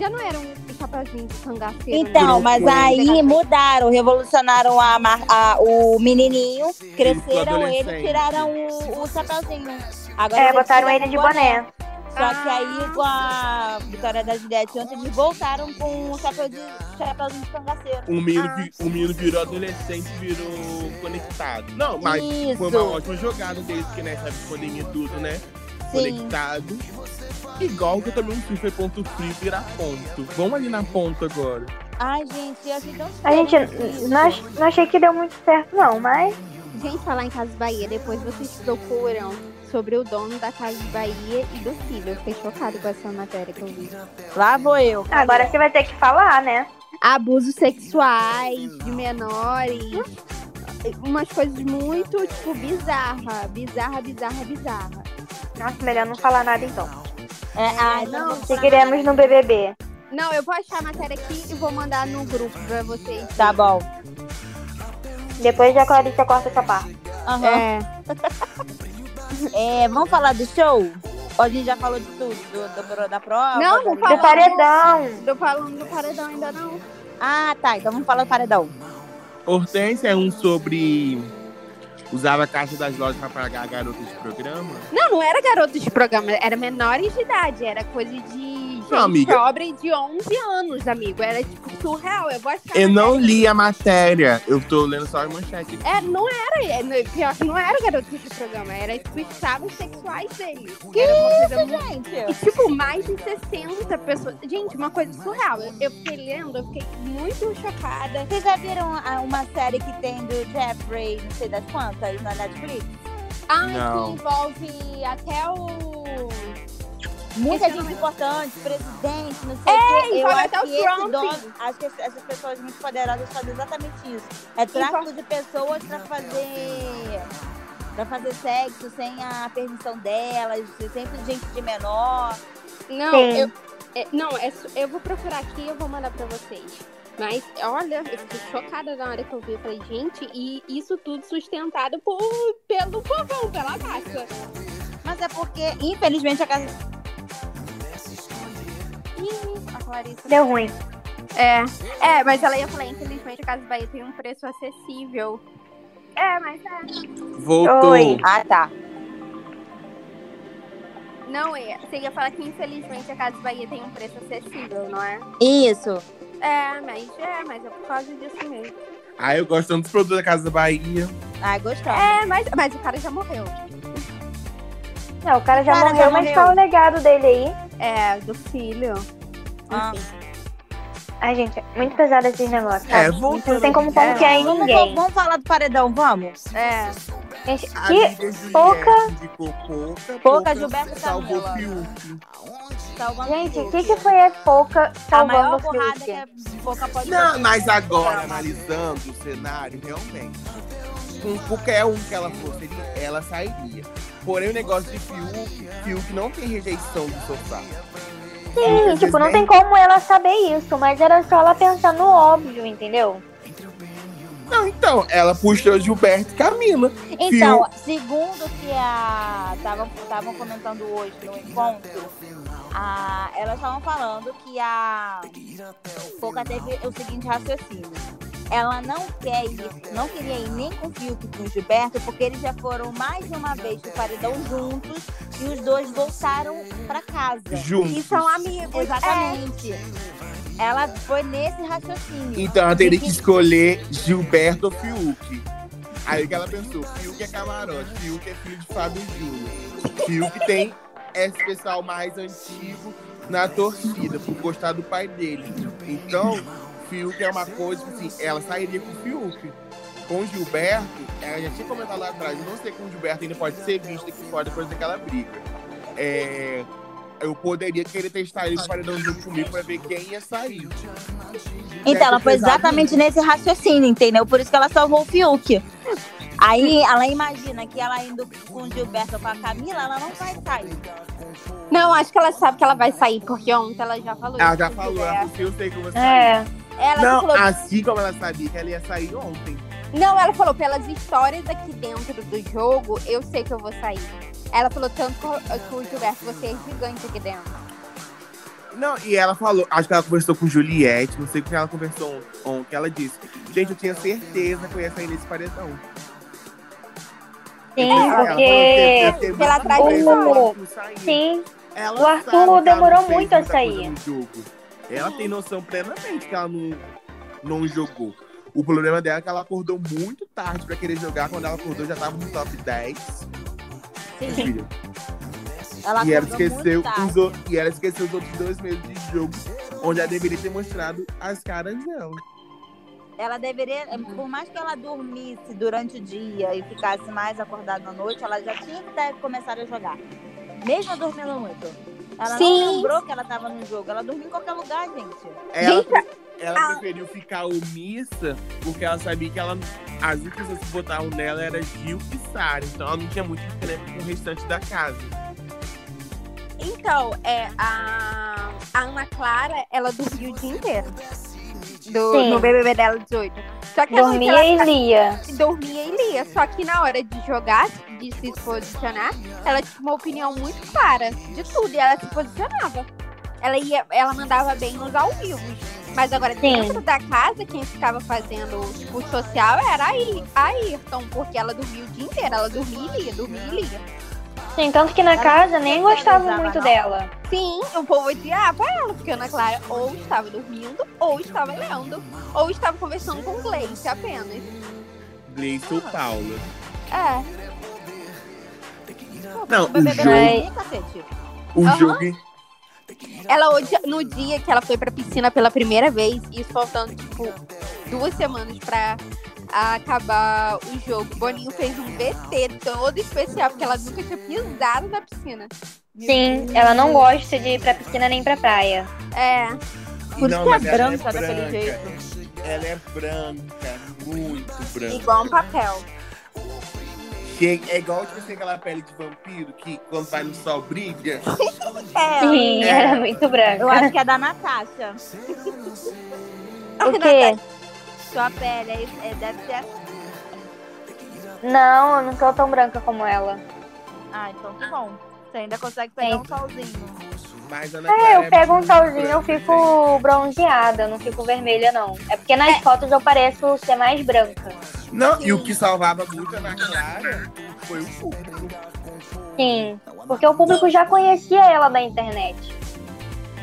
Já não era um chapeuzinho de cangaceiro. Então, né? mas aí mudaram, revolucionaram a, a- o menininho, cresceram ele, tiraram o, o chapéuzinho. Agora É, botaram ele de o boné. Só que aí com a vitória da Juliette ontem, eles voltaram com o chapéu de, chapéuzinho de cangaceiro. O menino, Ah. o menino virou adolescente, virou conectado. Não, mas Isso. foi uma ótima jogada deles, porque nessa época de pandemia tudo, né? Sim. Conectado. Igual que eu também não foi ponto frio virar ponto. Vamos ali na ponta agora. Ai, gente, eu achei tão A gente estranho não, ach- não achei que deu muito certo, não, mas. Gente, falar em Casas Bahia, depois vocês procuram sobre o dono da Casa Bahia e do filho. Eu fiquei chocada com essa matéria que eu vi. Lá vou eu. Agora você vai ter que falar, né? Abusos sexuais de menores. Umas coisas muito, tipo, bizarra. Bizarra, bizarra, bizarra. Nossa, melhor não falar nada então. É, ai, não, Seguiremos no BBB. Não, eu vou achar a matéria aqui e vou mandar no grupo pra vocês. Tá bom. Depois a Clarissa corta essa parte. Aham. É. É, vamos falar do show? Ou a gente já falou de tudo? Do, do- da prova? Não, não da- fala. Do paredão. Falando do paredão ainda não. Ah, tá. Então vamos falar do paredão. Hortência é um sobre. Usava a caixa das lojas pra pagar garotas de programa. Não, não era garoto de programa, era menores de idade, era coisa de gente Não, amiga. pobre de 11 anos, amigo. Era tipo surreal. Eu vou achar. Eu não li a matéria. Eu tô lendo só a manchete. É, não era, é, pior que não era garoto de programa, era tipo estados sexuais deles. era uma coisa muito. E, Gente, tipo, mais de 60 pessoas. Gente, uma coisa surreal. Eu, eu fiquei lendo, eu fiquei muito chocada. vocês já viram uma série que tem do Jeffrey, não sei das quantas, na Netflix? Ai, Não. que envolve até o. muita Esse gente importante, presidente, não sei É, o quê. Eu acho até o que Trump. dono, acho que essas pessoas muito poderosas fazem exatamente isso. É tráfico de pessoas pra fazer para fazer sexo sem a permissão delas, sempre gente de menor. Não, Sim. eu, é, não é, eu vou procurar aqui e eu vou mandar pra vocês. Mas, olha, eu fiquei chocada na hora que eu vi. Eu falei, gente, e isso tudo sustentado por, pelo povão, pela massa. Mas é porque, infelizmente, a casa. Ih, a Clarissa. Deu ruim. É, é, mas ela ia falar, infelizmente a Casa Bahia tem um preço acessível. É, mas é. Voltou. Oi. Ah, tá. Não é. Você ia falar que infelizmente a Casa Bahia tem um preço acessível, não é? Isso. É, mas é, mas é por causa disso mesmo. Ah, eu gosto tanto dos produtos da Casa Bahia. Ah, gostava. É, mas, mas o cara já morreu. Não, o cara já Cara, já morreu, mas morreu. tá o legado dele aí. É, do filho. Ah. Ai, gente, é muito pesado esses negócios. É, sabe? voltando Não tem como aqui. É, confiar em Vamos, ninguém. vamos falar do paredão, vamos? É. Gente, que pouca- pouca. Pouca, Gilberto salvou Camila. Fiuk. Salvando Gente, o que, que foi a pouca salvando o Fiuk? que a Boca pode Não, mas agora, analisando o cenário, realmente, com qualquer um que ela fosse, ela sairia. Porém, o negócio de Fiuk, Fiuk não tem rejeição do sofá. Sim, tipo, não tem como ela saber isso, mas era só ela pensar no óbvio, entendeu? Não, então, ela puxou Gilberto e Camila. Então, segundo que a estavam comentando hoje no encontro, a, elas estavam falando que a Pouca teve o seguinte raciocínio. Ela não quer ir, não queria ir nem com o Fiuk e com o Gilberto, porque eles já foram mais de uma vez no paredão juntos e os dois voltaram pra casa. Juntos. E são amigos. Exatamente. Ela foi nesse raciocínio. Então ela teria De que escolher Gilberto ou Fiuk. Aí o que ela pensou? Fiuk é camarote, Fiuk é filho de Fábio Júnior. Fiuk tem esse pessoal mais antigo na torcida, por gostar do pai dele. Então, Fiuk é uma coisa, tipo assim, ela sairia com o Fiuk. Com o Gilberto, ela já tinha comentado lá atrás, eu não sei como o Gilberto ainda pode ser visto aqui fora depois daquela briga. É, eu poderia querer testar ele no paredão junto comigo pra ver quem ia sair. Então, ela foi exatamente nesse raciocínio, entendeu? Por isso que ela salvou o Fiuk. Aí ela imagina que ela indo com o Gilberto ou com a Camila, ela não vai sair. Não, acho que ela sabe que ela vai sair, porque ontem ela já falou Ela isso já pro falou, ela disse, eu sei que você É. Ela Não, falou, assim como ela sabia que ela ia sair ontem. não, ela falou, pelas histórias aqui dentro do jogo, eu sei que eu vou sair. Ela falou tanto com o Gilberto, você é gigante aqui dentro. Não, e ela falou, acho que ela conversou com Juliette, não sei com quem ela conversou on- ontem, ela disse, gente, eu tinha certeza que eu ia sair nesse paredão. Sim, Ela falou que porque. pela traição. Sim, Ela O Arthur que demorou muito a sair. Ela tem noção plenamente que ela não, não jogou. O problema dela é que ela acordou muito tarde pra querer jogar. Quando ela acordou, já tava no top 10. Filha. Ela E ela esqueceu os outros, e ela esqueceu os outros dois meses de jogo, onde ela deveria ter mostrado as caras dela. Ela deveria, por mais que ela dormisse durante o dia e ficasse mais acordada à noite, ela já tinha que ter começado a jogar. Mesmo dormindo muito. Ela Sim. não lembrou que ela estava no jogo. Ela dormiu em qualquer lugar, gente. Ela, Gente, ela a- preferiu ficar omissa porque ela sabia que ela, as únicas pessoas que votavam nela era Gil e Sara. Então ela não tinha muito diferença com o restante da casa. Então, é, a, a Ana Clara, ela dormiu o dia inteiro. Do, Sim. no BBB dela 18. Só que dormia ela e lia. dormia e lia. Só que na hora de jogar, de se posicionar, ela tinha uma opinião muito clara de tudo. E ela se posicionava. Ela, ia, ela mandava bem nos ao vivo. Mas agora, Sim. dentro da casa, quem ficava fazendo tipo, o social era a Ayrton, porque ela dormia o dia inteiro. Ela dormia e lia, dormia e lia. Sim, tanto que na Ela casa nem gostava muito não. dela. Sim, o povo odiava ela, porque a Ana Clara ou estava dormindo, ou estava lendo, ou estava conversando com o Gleice apenas. Gleice ou Paula. É. Não, O jogo, é cacete. o Aham. jogo Ela odia... no dia que ela foi pra piscina pela primeira vez, isso faltando, tipo, duas semanas pra acabar o jogo. Boninho fez um VT todo especial, porque ela nunca tinha pisado na piscina. Sim, ela não gosta de ir pra piscina nem pra praia. É. Por isso que é mas ela branca daquele jeito. Ela é branca, muito branca. Igual um papel. Que é igual tipo assim, aquela pele de vampiro que quando vai no sol brilha. É. Sim, É. ela é muito branca. Eu acho que é da Natasha. O quê? Sua pele é, é- deve ser assim. Não, eu não tô tão branca como ela. Ah, então tá bom. Você ainda consegue pegar Sim. um solzinho. Mas Ana É, Clara eu pego um solzinho, eu fico bronzeada, eu não fico vermelha, não. É porque nas fotos eu pareço ser mais branca. Não, e o que salvava muito a Ana Clara foi o público. Sim, porque o público já conhecia ela da internet.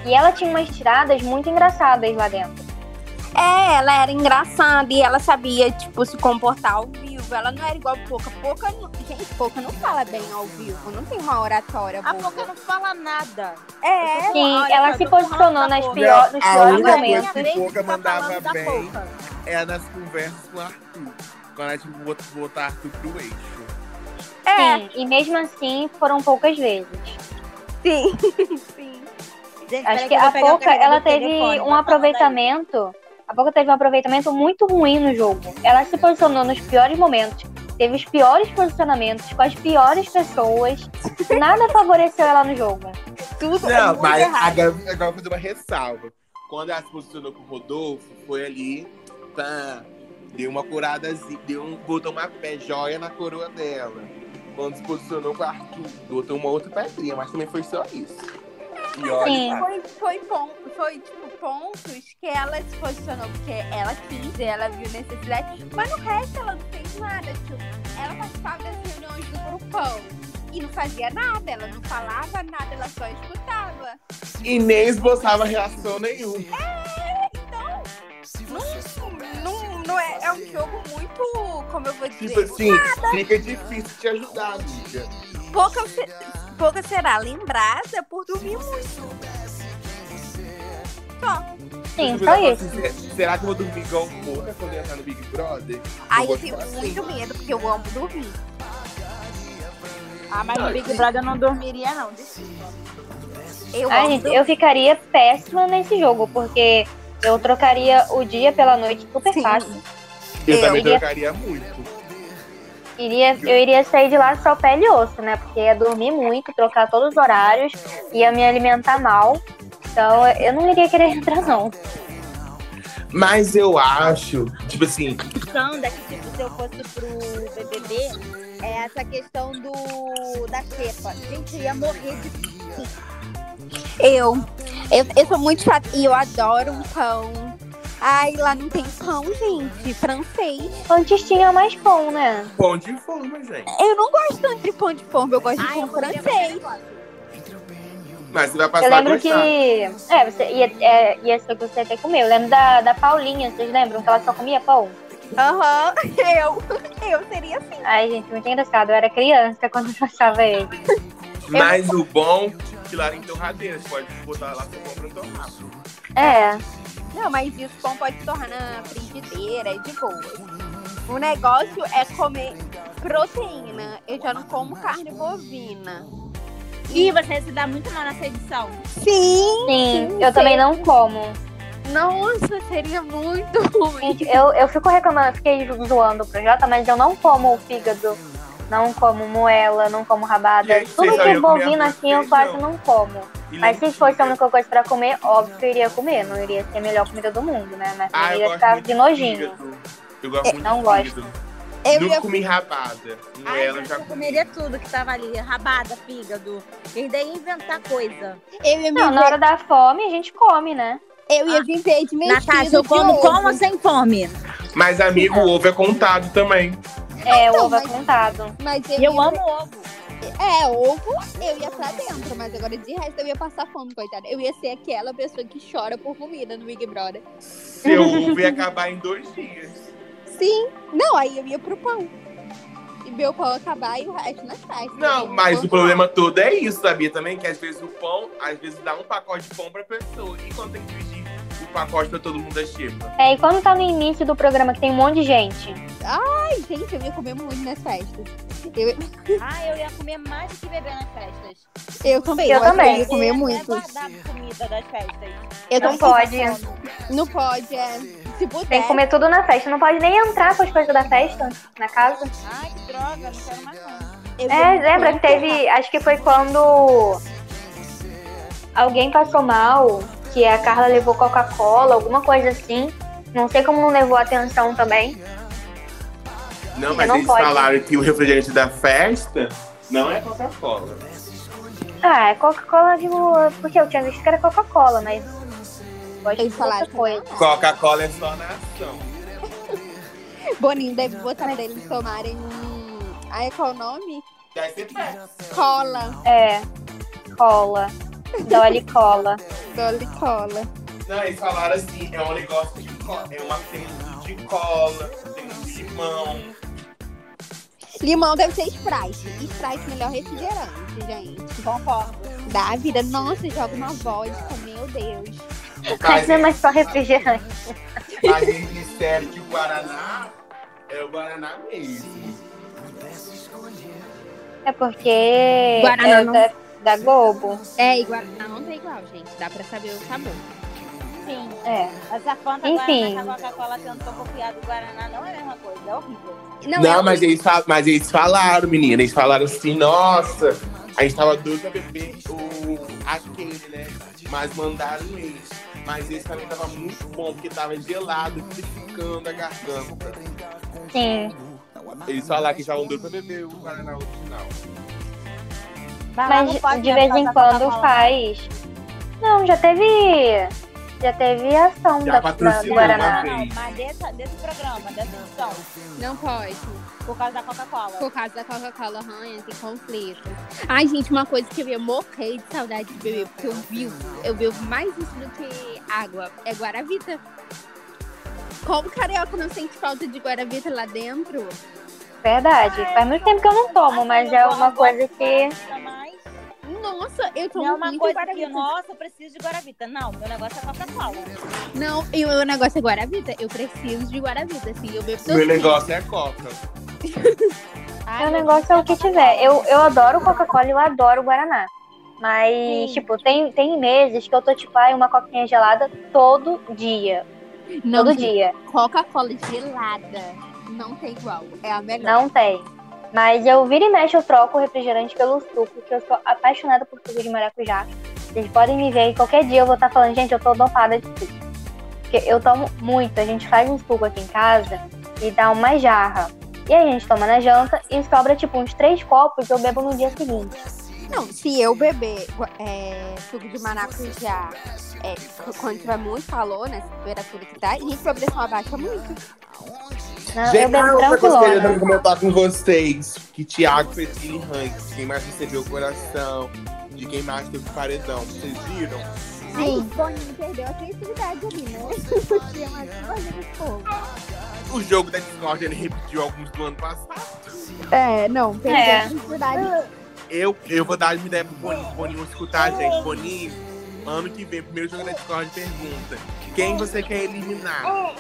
E ela tinha umas tiradas muito engraçadas lá dentro. É, ela era engraçada e ela sabia, tipo, se comportar ao vivo. Ela não era igual a Pouca. Pouca, não- gente, Pouca não fala bem ao vivo. Não tem uma oratória A boa. Pouca não fala nada. É, Sim, ela se posicionou nas pior, nos A piores única momentos. coisa que Pouca mandava da bem é nas conversas com o Arthur. Quando a gente bot- botar Arthur pro eixo. é, Sim, e mesmo assim foram poucas vezes. sim. sim. Gente, Acho que a carregador ela teve telefone, um aproveitamento. A Pouca teve um aproveitamento muito ruim no jogo. Ela se posicionou nos piores momentos. Teve os piores posicionamentos com as piores pessoas. Nada favoreceu ela no jogo. Tudo é Não, muito mas errado. agora, agora eu vou fazer uma ressalva. Quando ela se posicionou com o Rodolfo, foi ali, tá, deu uma curadazinha, deu um, botou uma pé joia na coroa dela. Quando se posicionou com o Arthur, botou uma outra pedrinha, mas também foi só isso. E olha, Sim. Foi, foi, pon- foi, tipo, pontos que ela se posicionou, porque ela quis, ela viu necessidade, mas no resto ela não fez nada. Tipo, ela participava das reuniões do grupão e não fazia nada, ela não falava nada, ela só escutava. E nem esboçava reação nenhuma. Então, não, não, não é, é um jogo muito, como eu vou dizer, Tipo assim, fica difícil te ajudar, amiga. pouca, pouca será lembrada por dormir muito. Só. Sim, só isso. assim, Será que eu vou dormir igual pouca quando eu entrar no Big Brother? Aí eu tenho assim. muito medo, porque eu amo dormir. Ah, mas no Big Brother eu não dormiria, não. Eu Ai, amo gente, eu ficaria péssima nesse jogo, porque eu trocaria o dia pela noite super Sim. fácil. Eu, Eu também iria- trocaria muito. Iria, eu iria sair de lá só pele e osso, né? Porque ia dormir muito, trocar todos os horários, ia me alimentar mal. Então eu não iria querer entrar, não. Mas eu acho, tipo assim, questão é que, tipo, se eu fosse pro BBB, é essa questão do da xepa. Gente, eu ia morrer de Eu. Eu, eu sou muito chata e eu adoro um pão. Ai, lá não tem pão, gente. Francês. Antes tinha mais pão, né? pão de forma, gente. Eu não gosto tanto de pão de forma, eu gosto de Ai, pão eu poderia francês. Mas você vai passar Eu a lembro gostar. que. É, você ia, é, ia ser o que você até comeu. Eu lembro da, da Paulinha, vocês lembram que ela só comia pão? Aham, eu. Eu seria assim. Ai, gente, muito engraçado. Eu era criança quando eu achava ele. Mas o bom, que lá em torradeira, você pode botar lá seu pão pra torrar. É. Não, mas isso pão pode torrar na frigideira, é de boa. O negócio é comer proteína. Eu já não como carne bovina. Ih, você se dá muito mal nessa edição. Sim! Sim, eu também não como. Nossa, seria muito ruim. Gente, eu, eu fico reclamando, eu fiquei zoando o Projota, mas eu não como o fígado, não como moela, não como rabada. Gente, Tudo que arroz assim eu e quase não como. E Mas se fosse a única coisa pra comer, óbvio que eu iria comer. Não iria ser a melhor comida do mundo, né? Mas Ah, eu gosto ficar de nojinho. fígado. Eu gosto É, muito não de gosto. Eu ia comi rabada. Ai, Moela eu gente, já eu comi. comeria tudo que tava ali. Rabada, fígado. E ia inventar coisa. Eu ia, Não, na hora da fome a gente come, né? eu ia viver de Natasha, eu como ovo. com ou sem fome? Mas, amigo, o ovo é contado também. É, o Então, ovo é mas- contado. Mas eu, E eu ia- amo ovo. É, ovo eu ia pra dentro, mas agora de resto eu ia passar fome, coitada. Eu ia ser aquela pessoa que chora por comida no Big Brother. Seu ovo ia acabar em dois dias. Sim. Não, aí eu ia pro pão. E meu pão acabar e o resto na festa. Não, mas o problema todo é isso, sabia também? Que às vezes o pão, às vezes dá um pacote de pão pra pessoa. E quando tem que dividir o pacote pra todo mundo é xepa. É, e quando tá no início do programa que tem um monte de gente, Ai, gente, eu ia comer muito nas festas. Eu, Ah, eu ia comer mais do que beber nas festas. eu também. Eu que também. ia comer Não é muito. guardar comida das festas. Eu Não também. pode. Não pode, é. Se puder. Tem que comer tudo na festa. Não pode nem entrar com as coisas da festa na casa. Ai, que droga, não quero mais não. eu É, lembra que teve. Acho que foi quando alguém passou mal, que a Carla levou Coca-Cola, alguma coisa assim. Não sei como não levou atenção também. Não, mas não eles pode. falaram que o refrigerante da festa não é Coca-Cola. Ah, é Coca-Cola de boa. Porque eu tinha visto que era Coca-Cola, mas. Ser falaram outra coisa. Coca-Cola é só na ação. Boninho deve botar pra eles tomarem um. Ai, qual o nome? Pepsi. Cola. É. Cola. Dolly Cola. Dolly Cola. Não, eles falaram assim, é um negócio de cola. É uma tem de cola, tem de limão. Limão deve ser Sprite. Sprite, melhor refrigerante, gente. Concordo. Da vida. Nossa, joga uma vodka, meu Deus. Mas não é mais só refrigerante. Mas eles disseram que o Guaraná é o Guaraná mesmo. É porque. Guaraná é não- da, da Globo. É, igual. Não, não é igual, gente. Dá pra saber o sabor. Sim. É. Essa Fanta Enfim. Guaraná, a Coca-Cola tentou copiar do Guaraná, não é a mesma coisa, é horrível. Não, Não, é mas, eles mas eles falaram, menina. Eles falaram assim, nossa, a gente tava doido pra beber o aquele, né? Mas mandaram esse. Mas esse também tava muito bom, porque tava gelado, purificando a garganta. Sim. Eles falaram que estavam doidos pra beber o Guaraná original. Mas de vez em fazer quando faz. Não, já teve. Já teve ação Já da, da, do Guaraná. Não, mas desse, desse programa, dessa edição, Não pode. por causa da Coca-Cola. Por causa da Coca-Cola ranha, tem conflito. Ai, gente, uma coisa que eu ia morrer de saudade de beber, porque eu vivo, eu bebo mais isso do que água, é Guaravita. Como carioca não sente falta de Guaravita lá dentro? Verdade. Faz muito tempo que eu não tomo, mas é uma coisa que. Nossa, eu tomo não é uma muito coisa Guaravita. que, nossa, eu preciso de Guaravita. Não, meu negócio é Coca-Cola. Não, e o meu negócio é Guaravita. Eu preciso de Guaravita, assim, eu bebo Meu negócio é Coca. Ai, Meu eu negócio é o que tiver. Eu, eu adoro Coca-Cola e eu adoro Guaraná. Mas, Sim. tipo, tem, tem meses que eu tô, tipo, ai, uma coquinha gelada todo dia. Não, todo gente, dia. Coca-Cola gelada. Não tem igual. É a melhor. Não tem. Mas eu vira e mexe, eu troco o refrigerante pelo suco, porque eu sou apaixonada por suco de maracujá. Vocês podem me ver e qualquer dia eu vou estar falando, gente, eu tô dopada de suco. Porque eu tomo muito. A gente faz um suco aqui em casa e dá uma jarra. E a gente toma na janta e sobra, tipo, uns três copos eu bebo no dia seguinte. Não, se eu beber é, suco de maracujá é, quando tiver muito calor, nessa temperatura que tá, gente, a pressão abaixa muito. Não, eu Gente, outra coisa que eu queria comentar com vocês. Que Thiago fez aquele ranking. Quem mais recebeu o coração. De quem mais teve paredão. Vocês viram? Aí o Boninho perdeu a criatividade ali, né? Tinha mais povo. O jogo da Discord ele repetiu alguns do ano passado. É, não, perdeu É. a criatividade. Eu, eu vou dar uma ideia pro Boninho, Boninho escutar, gente. Boninho, ano que vem, primeiro jogo da Discord pergunta: Quem você quer eliminar?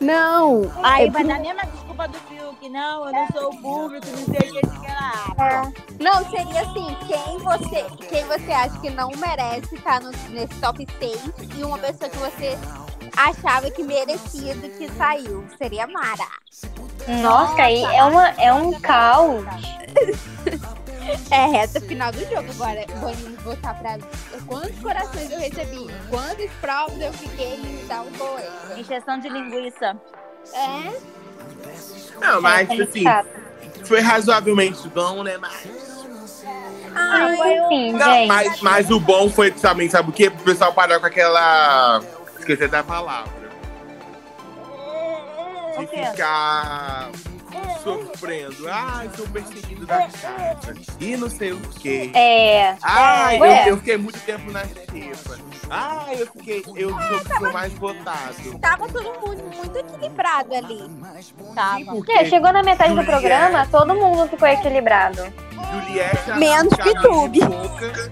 Não, Aí é vai por- dar a mesma desculpa do Fiuk. Não, eu não sou o público, não sei o que, que lá. não, seria assim, quem você, quem você acha que não merece estar no- nesse top 6 e uma pessoa que você achava que merecia do que saiu. Seria Mara. Nossa, aí é, uma, é um caos. É reta final do jogo. Agora, Boninho botar pra quantos corações eu recebi, quantas provas eu fiquei em tal coisa. Injeção de linguiça. É? Não, mas É, assim, foi razoavelmente bom, né? Mas. Ah, enfim, Não, gente. mas, mas o bom foi também, sabe o quê? Pro pessoal parar com aquela. Esqueci da palavra. O De ficar sofrendo. Ai, sou perseguido da casa. E não sei o quê. É. Ai, Ué. eu, eu fiquei muito tempo na xepa. Ai, eu fiquei. Eu sou, sou mais votado. Tava todo mundo muito equilibrado ali. Tava. Porque É, chegou na metade do Juliette- programa, todo mundo ficou equilibrado. Juliette Menos Pitube.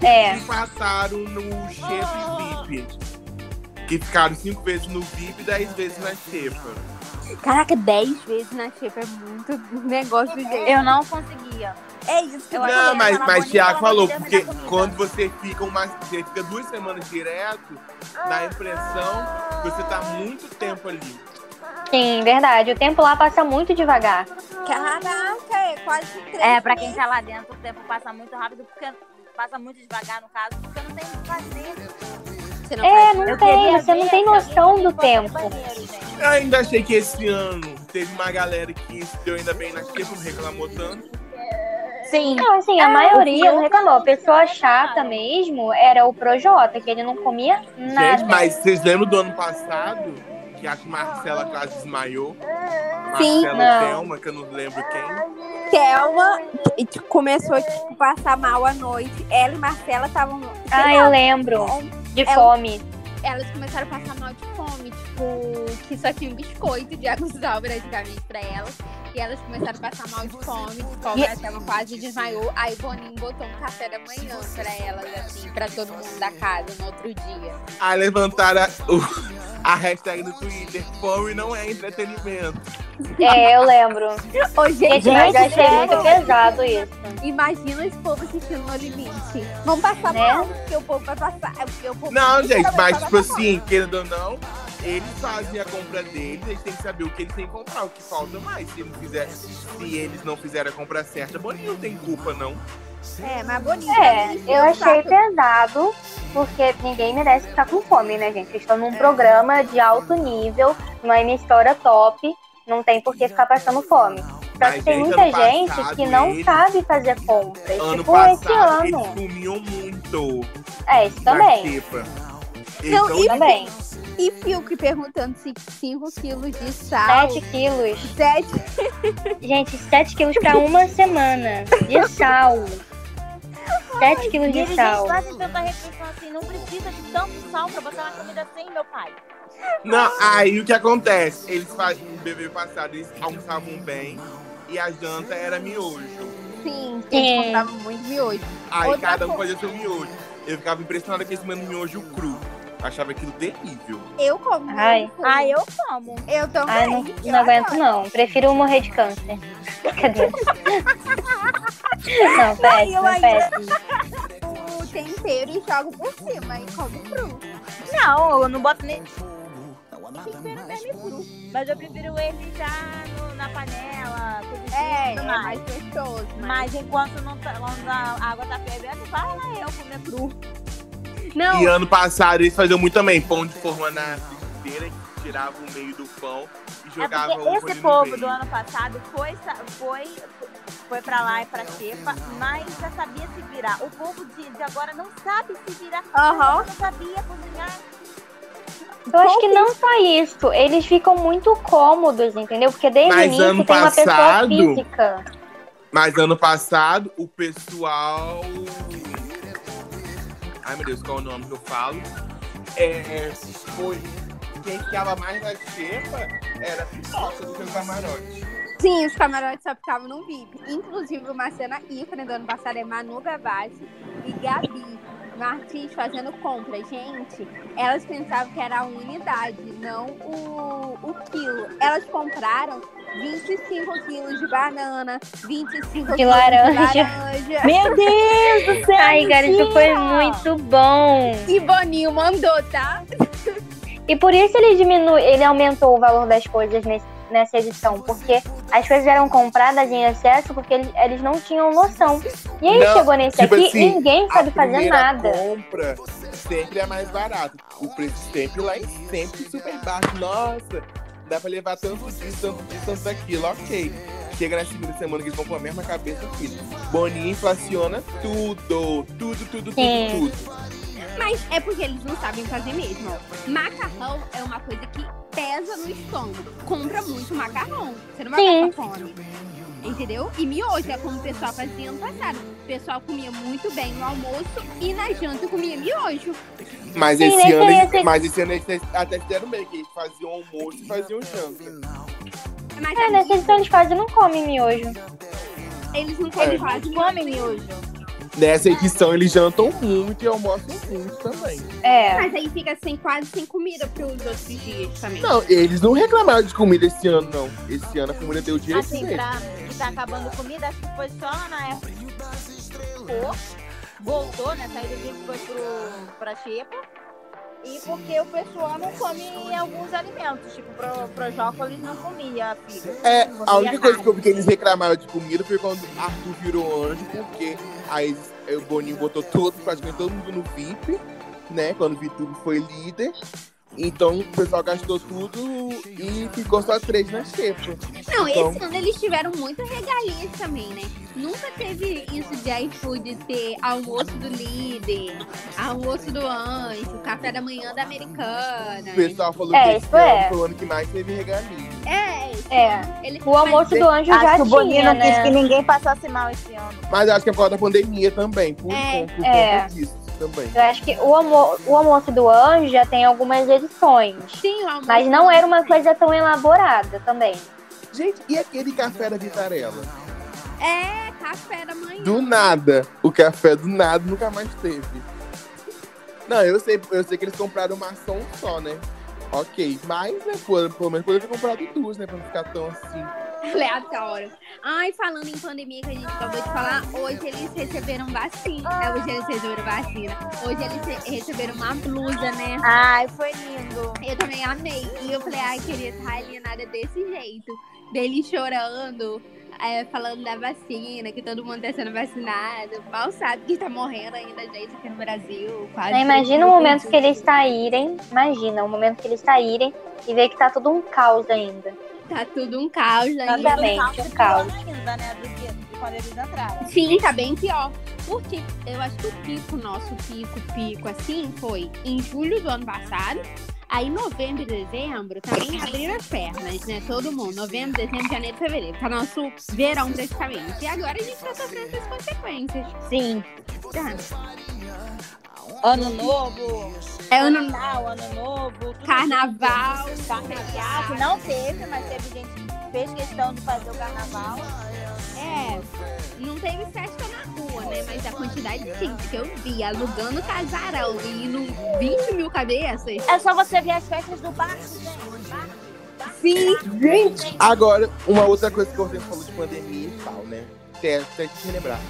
e É. empataram no chefe VIP. que ficaram cinco vezes no VIP e dez vezes na xepa. Caraca, 10 vezes na xepa é muito negócio, gente. Eu não conseguia. É isso que Eu Não, que mas, mas ela falou, porque quando você fica, uma, você fica duas semanas direto, dá a impressão que você tá muito tempo ali. Sim, verdade. O tempo lá passa muito devagar. Caraca, é quase três É, pra quem tá lá dentro, o tempo passa muito rápido, porque passa muito devagar, no caso, porque não tem o que fazer. Você não É, faz- não tem, você não tem noção do tempo. Eu ainda achei que esse ano teve uma galera que se deu ainda bem na não reclamou tanto. Sim. Não, assim, a É, maioria não reclamou. A pessoa chata mesmo era o Projota, que ele não comia nada. Gente, mas vocês lembram do ano passado? Que a Marcela quase desmaiou? Sim, Marcela não. Thelma, que eu não lembro quem. Thelma e, tipo, começou a tipo, passar mal à noite. Ela e Marcela estavam. Ah, lá, eu lembro. De É fome. Elas começaram a passar mal de fome, tipo, que só tinha um biscoito de água sal praticamente pra elas. E elas começaram a passar mal de fome, de fome, E- a Thelma quase desmaiou. Aí o Boninho botou um café da manhã pra elas, assim, pra todo mundo da casa no outro dia. Aí levantaram a, a hashtag no Twitter, fome não é entretenimento. É, eu lembro. Ô, Gente, mas eu achei sério? muito pesado isso. Imagina esse povo assistindo no limite. Vamos passar Né? mal, porque o povo vai passar. é Porque o povo Não, gente, mas tipo assim, querendo ou não, eles fazem a compra deles, eles têm que saber o que eles têm que comprar, o que falta mais. Se, eles fizer, se eles não fizerem a compra certa, Boninho não tem culpa, não. É, mas bonito. É, eu achei pesado, porque ninguém merece ficar com fome, né, gente? Estou num programa de alto nível, numa emissora top, não tem por que ficar passando fome. Só Mas, que tem muita gente passado, que não eles- sabe fazer compras. Ano tipo esse passado, eles ano. comiam muito É, isso também. Não, Então, e- Também. E Fiuk perguntando se 5 quilos de sal. 7 quilos. 7 Gente, 7 quilos pra uma semana de sal. 7 quilos E de eles sal. fazem tanta refeição assim, não precisa de tanto sal pra botar na comida sem, meu pai. Não, aí o que acontece? Eles fazem no bebê passado, eles almoçavam bem e a janta era miojo. Sim, eles compravam muito miojo. Aí Outra cada um coisa. fazia seu miojo. Eu ficava impressionado com esse mano miojo cru. Achava aquilo terrível. Eu como. Ai. muito. Ah, eu como. Eu também. Ai, não, eu não aguento não. Prefiro morrer de câncer. Cadê? Não, eu péssimo, ainda- péssimo. O tempero e jogo por cima e como cru. Não, eu não boto nem cru. Mas eu prefiro ele já no- na panela, cozido É, é tudo mais mais. gostoso. Mas... Mas enquanto não tá, quando a água tá fervendo, vai lá eu comer cru. Não, E ano passado eles faziam muito também pão de forma na frigideira, que tirava o meio do pão e É jogava porque ovo esse povo do ano passado foi, foi, foi pra lá e pra Xepa, mas já sabia se virar. O povo de, de agora não sabe se virar. Aham. Não sabia cozinhar. Eu acho que não só isso, eles ficam muito cômodos, entendeu? Porque desde o início ano tem uma pessoa passado- física. Mas ano passado, o pessoal. Ai meu Deus, qual é o nome que eu falo? É, foi. Quem ficava mais na xepa era a pipoca do que o camarote. sim, os camarotes só ficavam no VIP. Inclusive, uma cena ícone do ano passado é Manu Gavassi e Gabi Martins fazendo compra. Gente, elas pensavam que era a unidade, não o, o quilo. Elas compraram 25 quilos de banana, 25 quilos laranja. de laranja. Meu Deus do céu! Ai, cara, isso foi muito bom. E Boninho mandou, tá? E por isso ele diminui, ele aumentou o valor das coisas nesse- nessa edição, porque as coisas eram compradas em excesso porque eles, eles não tinham noção. E aí Não, chegou nesse tipo aqui, assim, ninguém sabe fazer nada. compra sempre é mais barato. O preço sempre lá em sempre super baixo. Nossa, dá pra levar tanto disso, tanto disso, tanto daquilo. Ok. Chega na segunda semana que eles vão com a mesma cabeça aqui. Boninho inflaciona tudo. Tudo, tudo, Sim. tudo, tudo. Mas é porque eles não sabem fazer mesmo. Macarrão é uma coisa que pesa no estômago. Compra muito macarrão. Você não vai Sim. passar fome. Entendeu? E miojo é como o pessoal fazia ano passado. O pessoal comia muito bem no almoço e na janta comia miojo. Mas Sim, esse ano, eles- mas esse ano eles até fizeram bem, que eles faziam almoço e faziam janta. Mas É, nessa eles quase não comem miojo. eles não É. comem quase Come miojo. Nessa edição eles jantam muito e almoçam assunto também. É. Mas aí fica sem, quase sem comida pros outros dias também. Não, eles não reclamaram de comida esse ano, não. Esse ano a comida deu direito Assim, pra que tá acabando comida, acho que foi só na época. Pô, voltou, né? Saiu do vídeo foi pro, pra Xepa. E porque o pessoal não come alguns alimentos. Tipo, pro, pro Jócolis não comia figa. É, a única coisa que eu vi que eles reclamaram de comida foi quando Arthur virou anjo, porque aí o Boninho botou todo, praticamente todo mundo no VIP, né? Quando o VTube foi líder. Então o pessoal gastou tudo e ficou só três na xepa. Não, Então- esse ano eles tiveram muito regalias também, né? Nunca teve isso de iFood ter almoço do líder, almoço do anjo, café da manhã da americana. O pessoal falou É, que esse é. ano foi o ano que mais teve regalia. É, É. Ele, O almoço do anjo Acho já que o Boninho tinha, não quis né? que ninguém passasse mal esse ano. Mas acho que é por causa da pandemia também, por, É, con- por é. conta disso também. Eu acho que o, almo o almoço do anjo já tem algumas edições. Sim, o almoço Mas não era uma coisa tão elaborada também. Gente, e aquele café da Vitarella? É, café da manhã. Do nada. O café do nada nunca mais teve. Não, eu sei, eu sei que eles compraram uma ação só, né? Ok, mas, né, pô, pelo menos poderia ter comprado duas, né? Pra não ficar tão assim. Aleatório. Ai, falando em pandemia que a gente acabou de falar, hoje eles receberam vacina. É, hoje eles receberam vacina. Hoje eles re- receberam uma blusa, né? Ai, foi lindo. Eu também amei. E eu falei, ai, queria estar alienada desse jeito. Dele chorando, é, falando da vacina, que todo mundo tá sendo vacinado. Mal sabe que tá morrendo ainda gente aqui no Brasil. Quase Né, Imagina o momento que eles saírem. Imagina o momento que eles saírem e ver que tá tudo um caos ainda. Tá tudo um caos Tá ainda. Exatamente, tudo um caos. ainda, né? Do que quando eles entraram. Sim, tá bem pior. Porque eu acho que o pico, nosso pico, pico, assim, foi em julho do ano passado. Aí, novembro e dezembro, também abriram as pernas, né? Todo mundo. Novembro, dezembro, janeiro, fevereiro. Tá nosso verão, praticamente. E agora a gente tá sofrendo as consequências. Sim. Tá. Ano novo. É ano Natal, ano novo. carnaval. Carnaval, não teve, mas teve gente que fez questão de fazer o carnaval. É, não teve festa na rua, né? Mas a quantidade de gente que eu vi alugando casarão e indo 20 mil cabeças. É só você ver as festas do barco. Barco. Sim. Gente! Agora, uma outra coisa que o Hortêncio falou de pandemia e tal, né? Até, até te relembrar.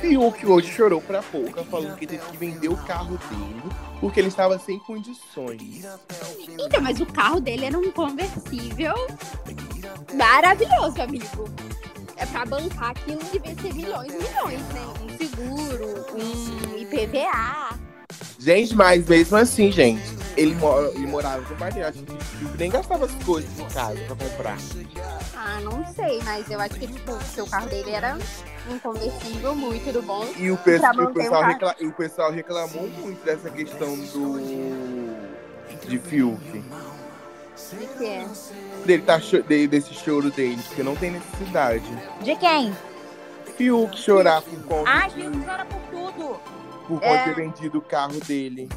Fiuk hoje chorou pra pouca, falando que teve que vender o carro dele porque ele estava sem condições. Então, mas o carro dele era um conversível maravilhoso, amigo. É pra bancar aquilo devia ser milhões e milhões, né? Um seguro, um IPVA. Gente, mas mesmo assim, gente, ele, mora, ele morava com parceiro, acho que o Fiuk nem gastava as coisas de casa pra comprar. Ah, não sei, mas eu acho que tipo, o seu carro dele era um conversível muito do bom. E o, pe- e o o pessoal, carro. recla- e o pessoal reclamou muito dessa questão do. de Fiuk. O que é? Dele tá cho- de- desse choro dele, porque não tem necessidade. De quem? Fiuk chorar por conta Ai, de, Fiuk chora por tudo. por conta É. de ter vendido o carro dele.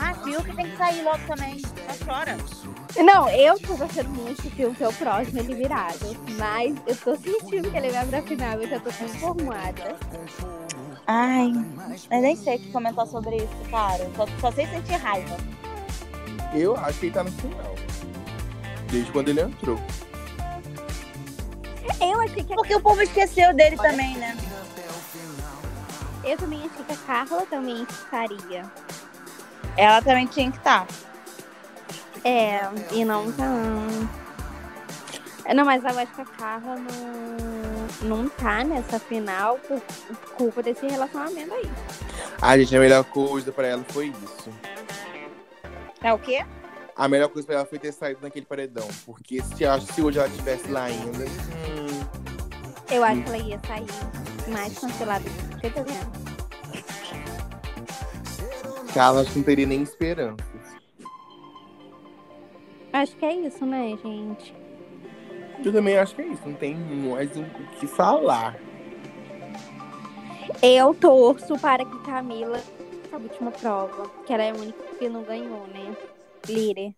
Ah, Fiuk tem que sair logo também. Só chora. Não, eu tô gostando muito que é o próximo ele virado. Mas eu tô sentindo que ele vai pra final, eu já tô conformada. Ai, eu nem sei o que comentar sobre isso, cara. Só, só sei sentir raiva. Eu acho que ele tá no final. Desde quando ele entrou. Eu achei que Porque o povo esqueceu dele também, né? eu também achei que a Carla também ficaria. Ela também tinha que estar. É, e não tá. Não, mas eu acho que a Carla não, não tá nessa final por culpa desse relacionamento aí. Ah, gente, a melhor coisa pra ela foi isso. É o quê? A melhor coisa pra ela foi ter saído naquele paredão. Porque se, acho se hoje ela estivesse lá ainda. hum, Eu acho que ela ia sair mais cancelada do que eu tô vendo. Carla acho que não teria nem esperanças. Acho que é isso, né, gente? Eu também acho que é isso. Não tem mais o que falar. Eu torço para que Camila essa última prova, que ela é a única que não ganhou, né? Líder.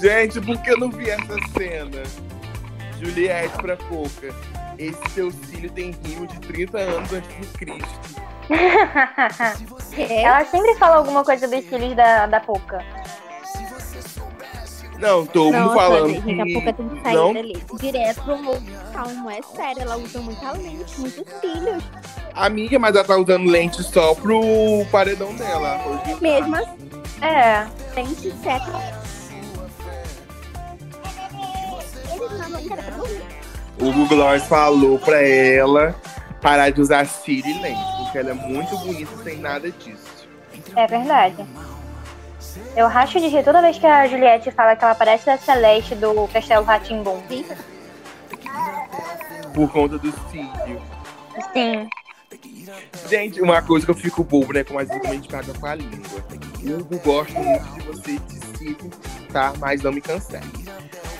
Gente, por que eu não vi essa cena? Juliette pra Pouca. esse seu cílio tem rímel de 30 anos antes de Cristo. Ela sempre fala alguma coisa dos cílios da, da Poca. Não, Nossa, falando gente, que a pouco tem que sair não, dali. Direto pro calmo, é sério, ela usa muita lente, muitos cílios. amiga, mas ela tá usando lente só pro paredão dela. Hoje Mesmo assim, É. lente seca. O Google falou pra ela parar de usar cílio e lente, porque ela é muito bonita sem nada disso. É verdade. Eu racho de rir toda vez que a Juliette fala que ela parece a Celeste do Castelo Ratimbum. Por conta do cílio. Sim. Gente, uma coisa que eu fico bobo, né? Como a gente paga com a língua. O Hugo gosta muito de você de sigo, tá? Mas não me cancele.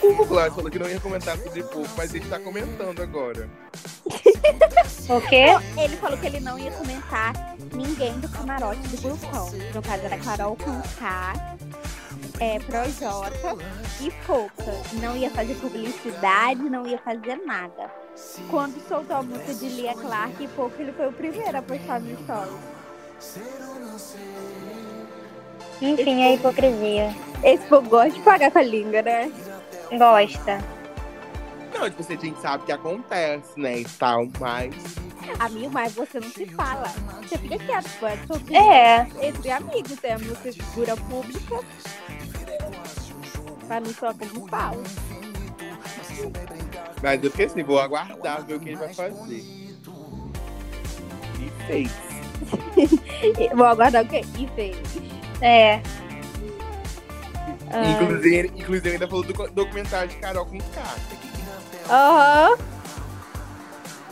O Gloss falou que não ia comentar sobre pouco, mas ele tá comentando agora. O quê? Ele falou que ele não ia comentar ninguém do camarote do grupão. No caso, era Carol com K, é, Projota e Pouca. Não ia fazer publicidade, não ia fazer nada. Quando soltou a música de Lia Clark e Pouca, ele foi o primeiro a postar no story. Enfim, é hipocrisia. Esse povo gosta de pagar com a língua, né? Gosta. Não, tipo, você a gente sabe que acontece, né? E tal, mas. Amigo, mas você não se fala. Você fica quieto, pô. É sobre É. entre amigos, é você figura pública. Pra não soar como fala. Mas eu fiquei assim, vou aguardar ver o que ele vai fazer. E fez. Vou aguardar o quê? E fez. É. Ah. Inclusive, inclusive, ainda falou do documentário de Carol com K. Aham.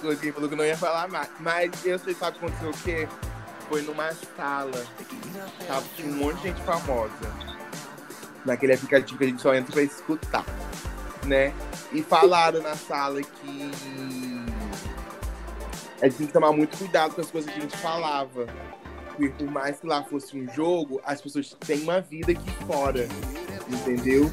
Que ele falou que não ia falar mais. Mas eu sei, sabe o que aconteceu o quê? Foi numa sala. Tava, tinha um monte de gente famosa. Naquele aplicativo que a gente só entra pra escutar. Né? E falaram na sala que a gente tem que tomar muito cuidado com as coisas que a gente falava. Porque por mais que lá fosse um jogo, as pessoas têm uma vida aqui fora. Entendeu?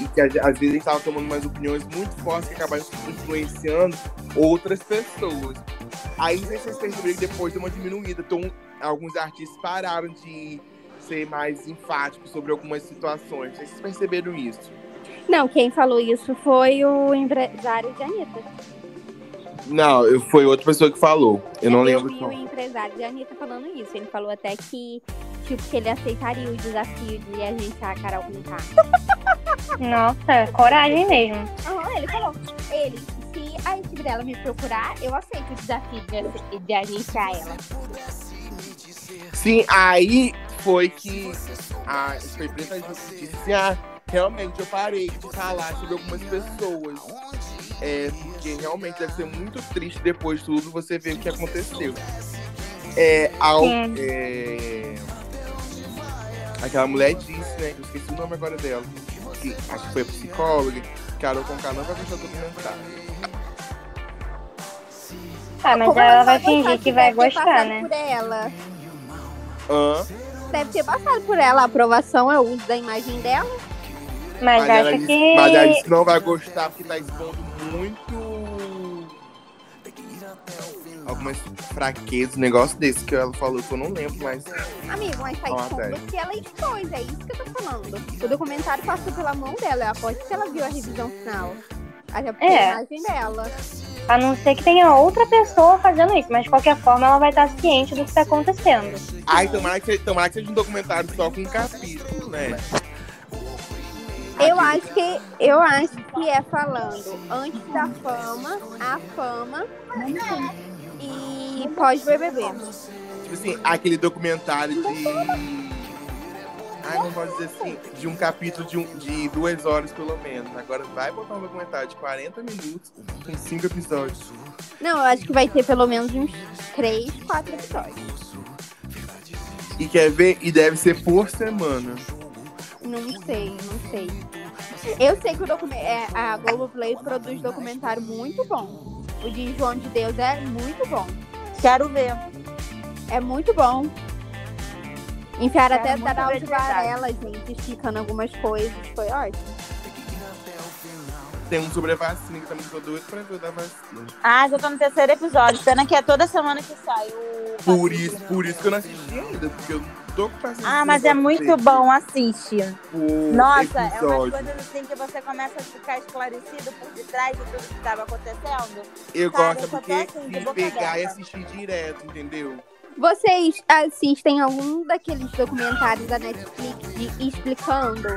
E que às vezes a gente tava tomando umas opiniões muito fortes que acabaram influenciando outras pessoas. Aí vocês perceberam que depois deu uma diminuída. Então, alguns artistas pararam de ser mais enfáticos sobre algumas situações. Vocês perceberam isso. Não, quem falou isso foi o empresário de Anitta. Não, eu- foi outra pessoa que falou. Eu não lembro. vi o qual. empresário de Anitta falando isso. Ele falou até que, tipo, que ele aceitaria o desafio de agenciar a Carol com K. Nossa, coragem mesmo. Aham, ele falou. Ele, se a equipe dela me procurar, eu aceito o desafio de, de agenciar ela. Sim, aí foi que a foi preta disse assim, ah, realmente eu parei de falar sobre algumas pessoas. É, porque realmente deve ser muito triste depois de tudo você ver o que aconteceu. É, ao, é, aquela mulher disse, né? Eu esqueci o nome agora dela. Que, acho que foi a psicóloga. Carol Conká não vai gostar do documentário. Ah, mas Como ela vai fingir que vai deve ter gostar, passado né? Por ela. Hã? Deve ter passado por ela. A aprovação é o uso da imagem dela. Mas, ela acho disse, que. mas ela disse que não vai gostar porque tá expondo muito algumas fraquezas, um negócio desse que ela falou que eu não lembro, mas Amigo, mas tá expondo velho. o que ela expôs. É isso que eu tô falando. O documentário passou pela mão dela. Eu aposto que ela viu a revisão final. Até porque É. a imagem dela. A não ser que tenha outra pessoa fazendo isso, mas de qualquer forma ela vai estar ciente do que tá acontecendo. ai, tomara que, seja- tomara que seja um documentário só com um capítulo, né? Eu acho que eu acho que é falando antes da fama, a fama e pós-BBB. Tipo assim, aquele documentário de. Ai, não posso dizer assim. De um capítulo de, um- de duas horas, pelo menos. Agora vai botar um documentário de 40 minutos com cinco episódios. Não, eu acho que vai ter pelo menos uns 3, 4 episódios. E quer ver? E deve ser por semana. Não sei, não sei. Eu sei que o document... é, a Globoplay produz documentário muito bom. O de João de Deus é muito bom. Quero ver. É muito bom. Enfiaram até Daraldo. Varela, gente, esticando algumas coisas. Foi ótimo. tem um sobre a vacina que também tô doido pra ver da vacina. Ah, já tô no terceiro episódio. Pena que é toda semana que sai o. Por isso, por isso que eu não assisti ainda, porque eu tô Ah, mas é muito bom, assiste. o Nossa, é umas episódio. coisas assim que você começa a ficar esclarecido por detrás de tudo que estava acontecendo. Eu Cara, gosto eu porque assim, de pegar e assistir direto, entendeu? Vocês assistem algum daqueles documentários da Netflix de explicando?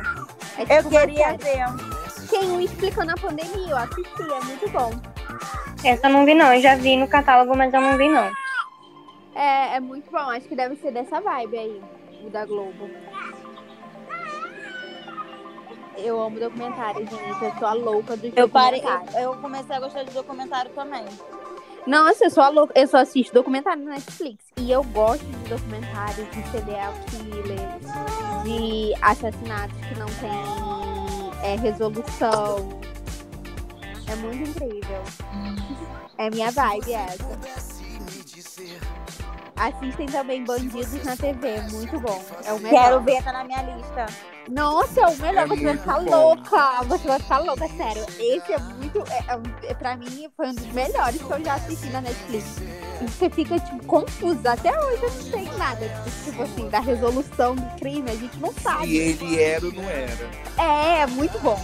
É Eu tipo uma queria ver. Tem um explicando a pandemia, eu assisti, é muito bom. Essa eu não vi, não. Eu já vi no catálogo, mas eu não vi, não. É, é muito bom, acho que deve ser dessa vibe aí, o da Globo. Eu amo documentário, gente. Eu sou a louca do Eu, parei, eu, eu comecei a gostar de documentário também. Nossa, eu sou a louca. Eu só assisto documentário na Netflix. E eu gosto de documentários de serial killers, de assassinatos que não tem é, resolução. É muito incrível. É minha vibe essa. Assistem também Bandidos na TV, muito bom. É o melhor. Quero ver, tá na minha lista. Nossa, é o melhor. É você vai ficar bom. louca. Você vai ficar louca, sério. Esse é muito. É, é, é, pra mim, foi um dos melhores que eu já assisti na Netflix. E você fica, tipo, confusa. Até hoje eu não sei nada. Tipo assim, da resolução do crime, a gente não sabe. ele era ou não era. É, é muito bom.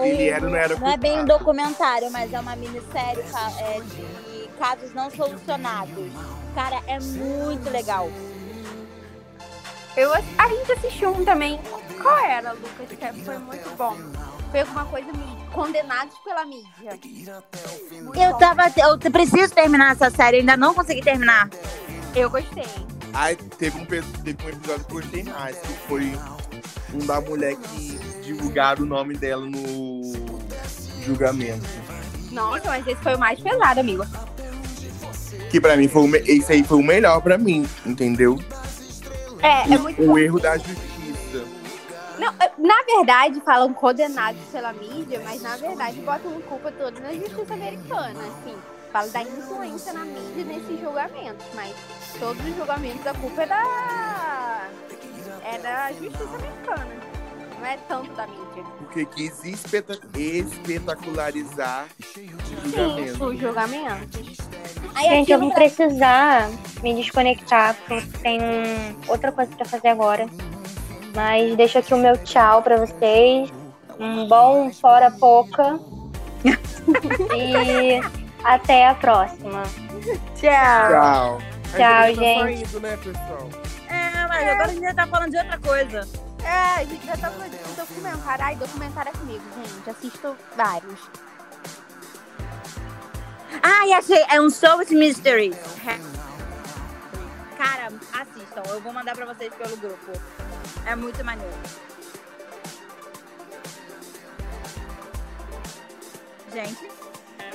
Ele era ou não era Não é bem um documentário, mas é uma minissérie ca- é, de casos não solucionados. Cara, é muito legal. Eu, a gente assistiu um também. Qual era, Lucas? Que foi muito bom. Foi alguma coisa mídia. Condenados pela mídia. Muito Eu bom. tava. Eu preciso terminar essa série, ainda não consegui terminar. Eu gostei. Aí teve um, teve um episódio que eu gostei mais, que foi um da mulher que divulgaram o nome dela no julgamento. Nossa, mas esse foi o mais pesado, amigo. Que pra mim foi o esse aí foi o melhor pra mim, entendeu? É, é muito O bom. erro da justiça. Não, é, na verdade, falam condenados pela mídia, mas na verdade botam culpa toda na justiça americana, assim. Fala da influência na mídia nesses julgamentos, mas todos os julgamentos a culpa é da. é da justiça americana. Não é tanto da mídia. Porque quis espeta- espetacularizar o Sim, julgamento. julgamentos. Aí Gente, eu vou precisar me desconectar, porque tem outra coisa pra fazer agora. Mas deixo aqui o meu tchau pra vocês. Um bom fora pouca. e até a próxima. Tchau. Tchau. Tchau, gente. Tá saindo, né, pessoal? É, mas agora a gente tá falando de outra coisa. É, a gente já tá falando de documentário. Ai, documentário é comigo, gente. Assisto vários. Ai, achei. É um Solved Mystery. Cara, assistam. Eu vou mandar pra vocês pelo grupo. É muito maneiro. Gente,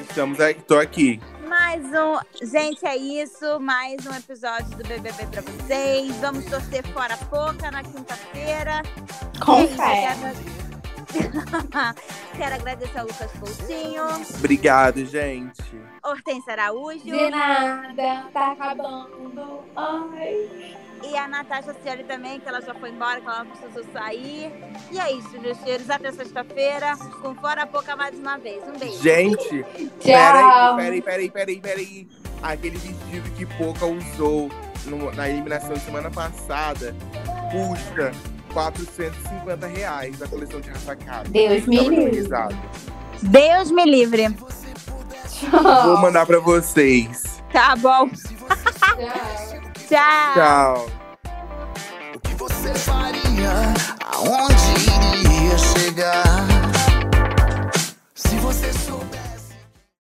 Estamos aqui, tô aqui. Mais um. Gente, é isso. Mais um episódio do BBB pra vocês. Vamos torcer fora a pouca na quinta-feira. Com fé. Quero... Quero agradecer ao Lucas Coutinho, Obrigado, gente. Hortência Araújo. De nada, tá acabando. Ai. E a Natasha Cioli também, que ela já foi embora, que ela não precisou sair. E é isso, meus cheiros. Até sexta-feira, com Fora a Pouca mais uma vez. Um beijo. Gente, Tchau. peraí, peraí, peraí, peraí, peraí. Aquele vestido que Poca usou no- na eliminação de semana passada custa 450 reais da coleção de Rafa Kalimann. Deus me dando livre. Deus me livre. Vou mandar pra vocês. Tá bom. Tchau. Tchau. O que você faria? Aonde iria chegar? Se você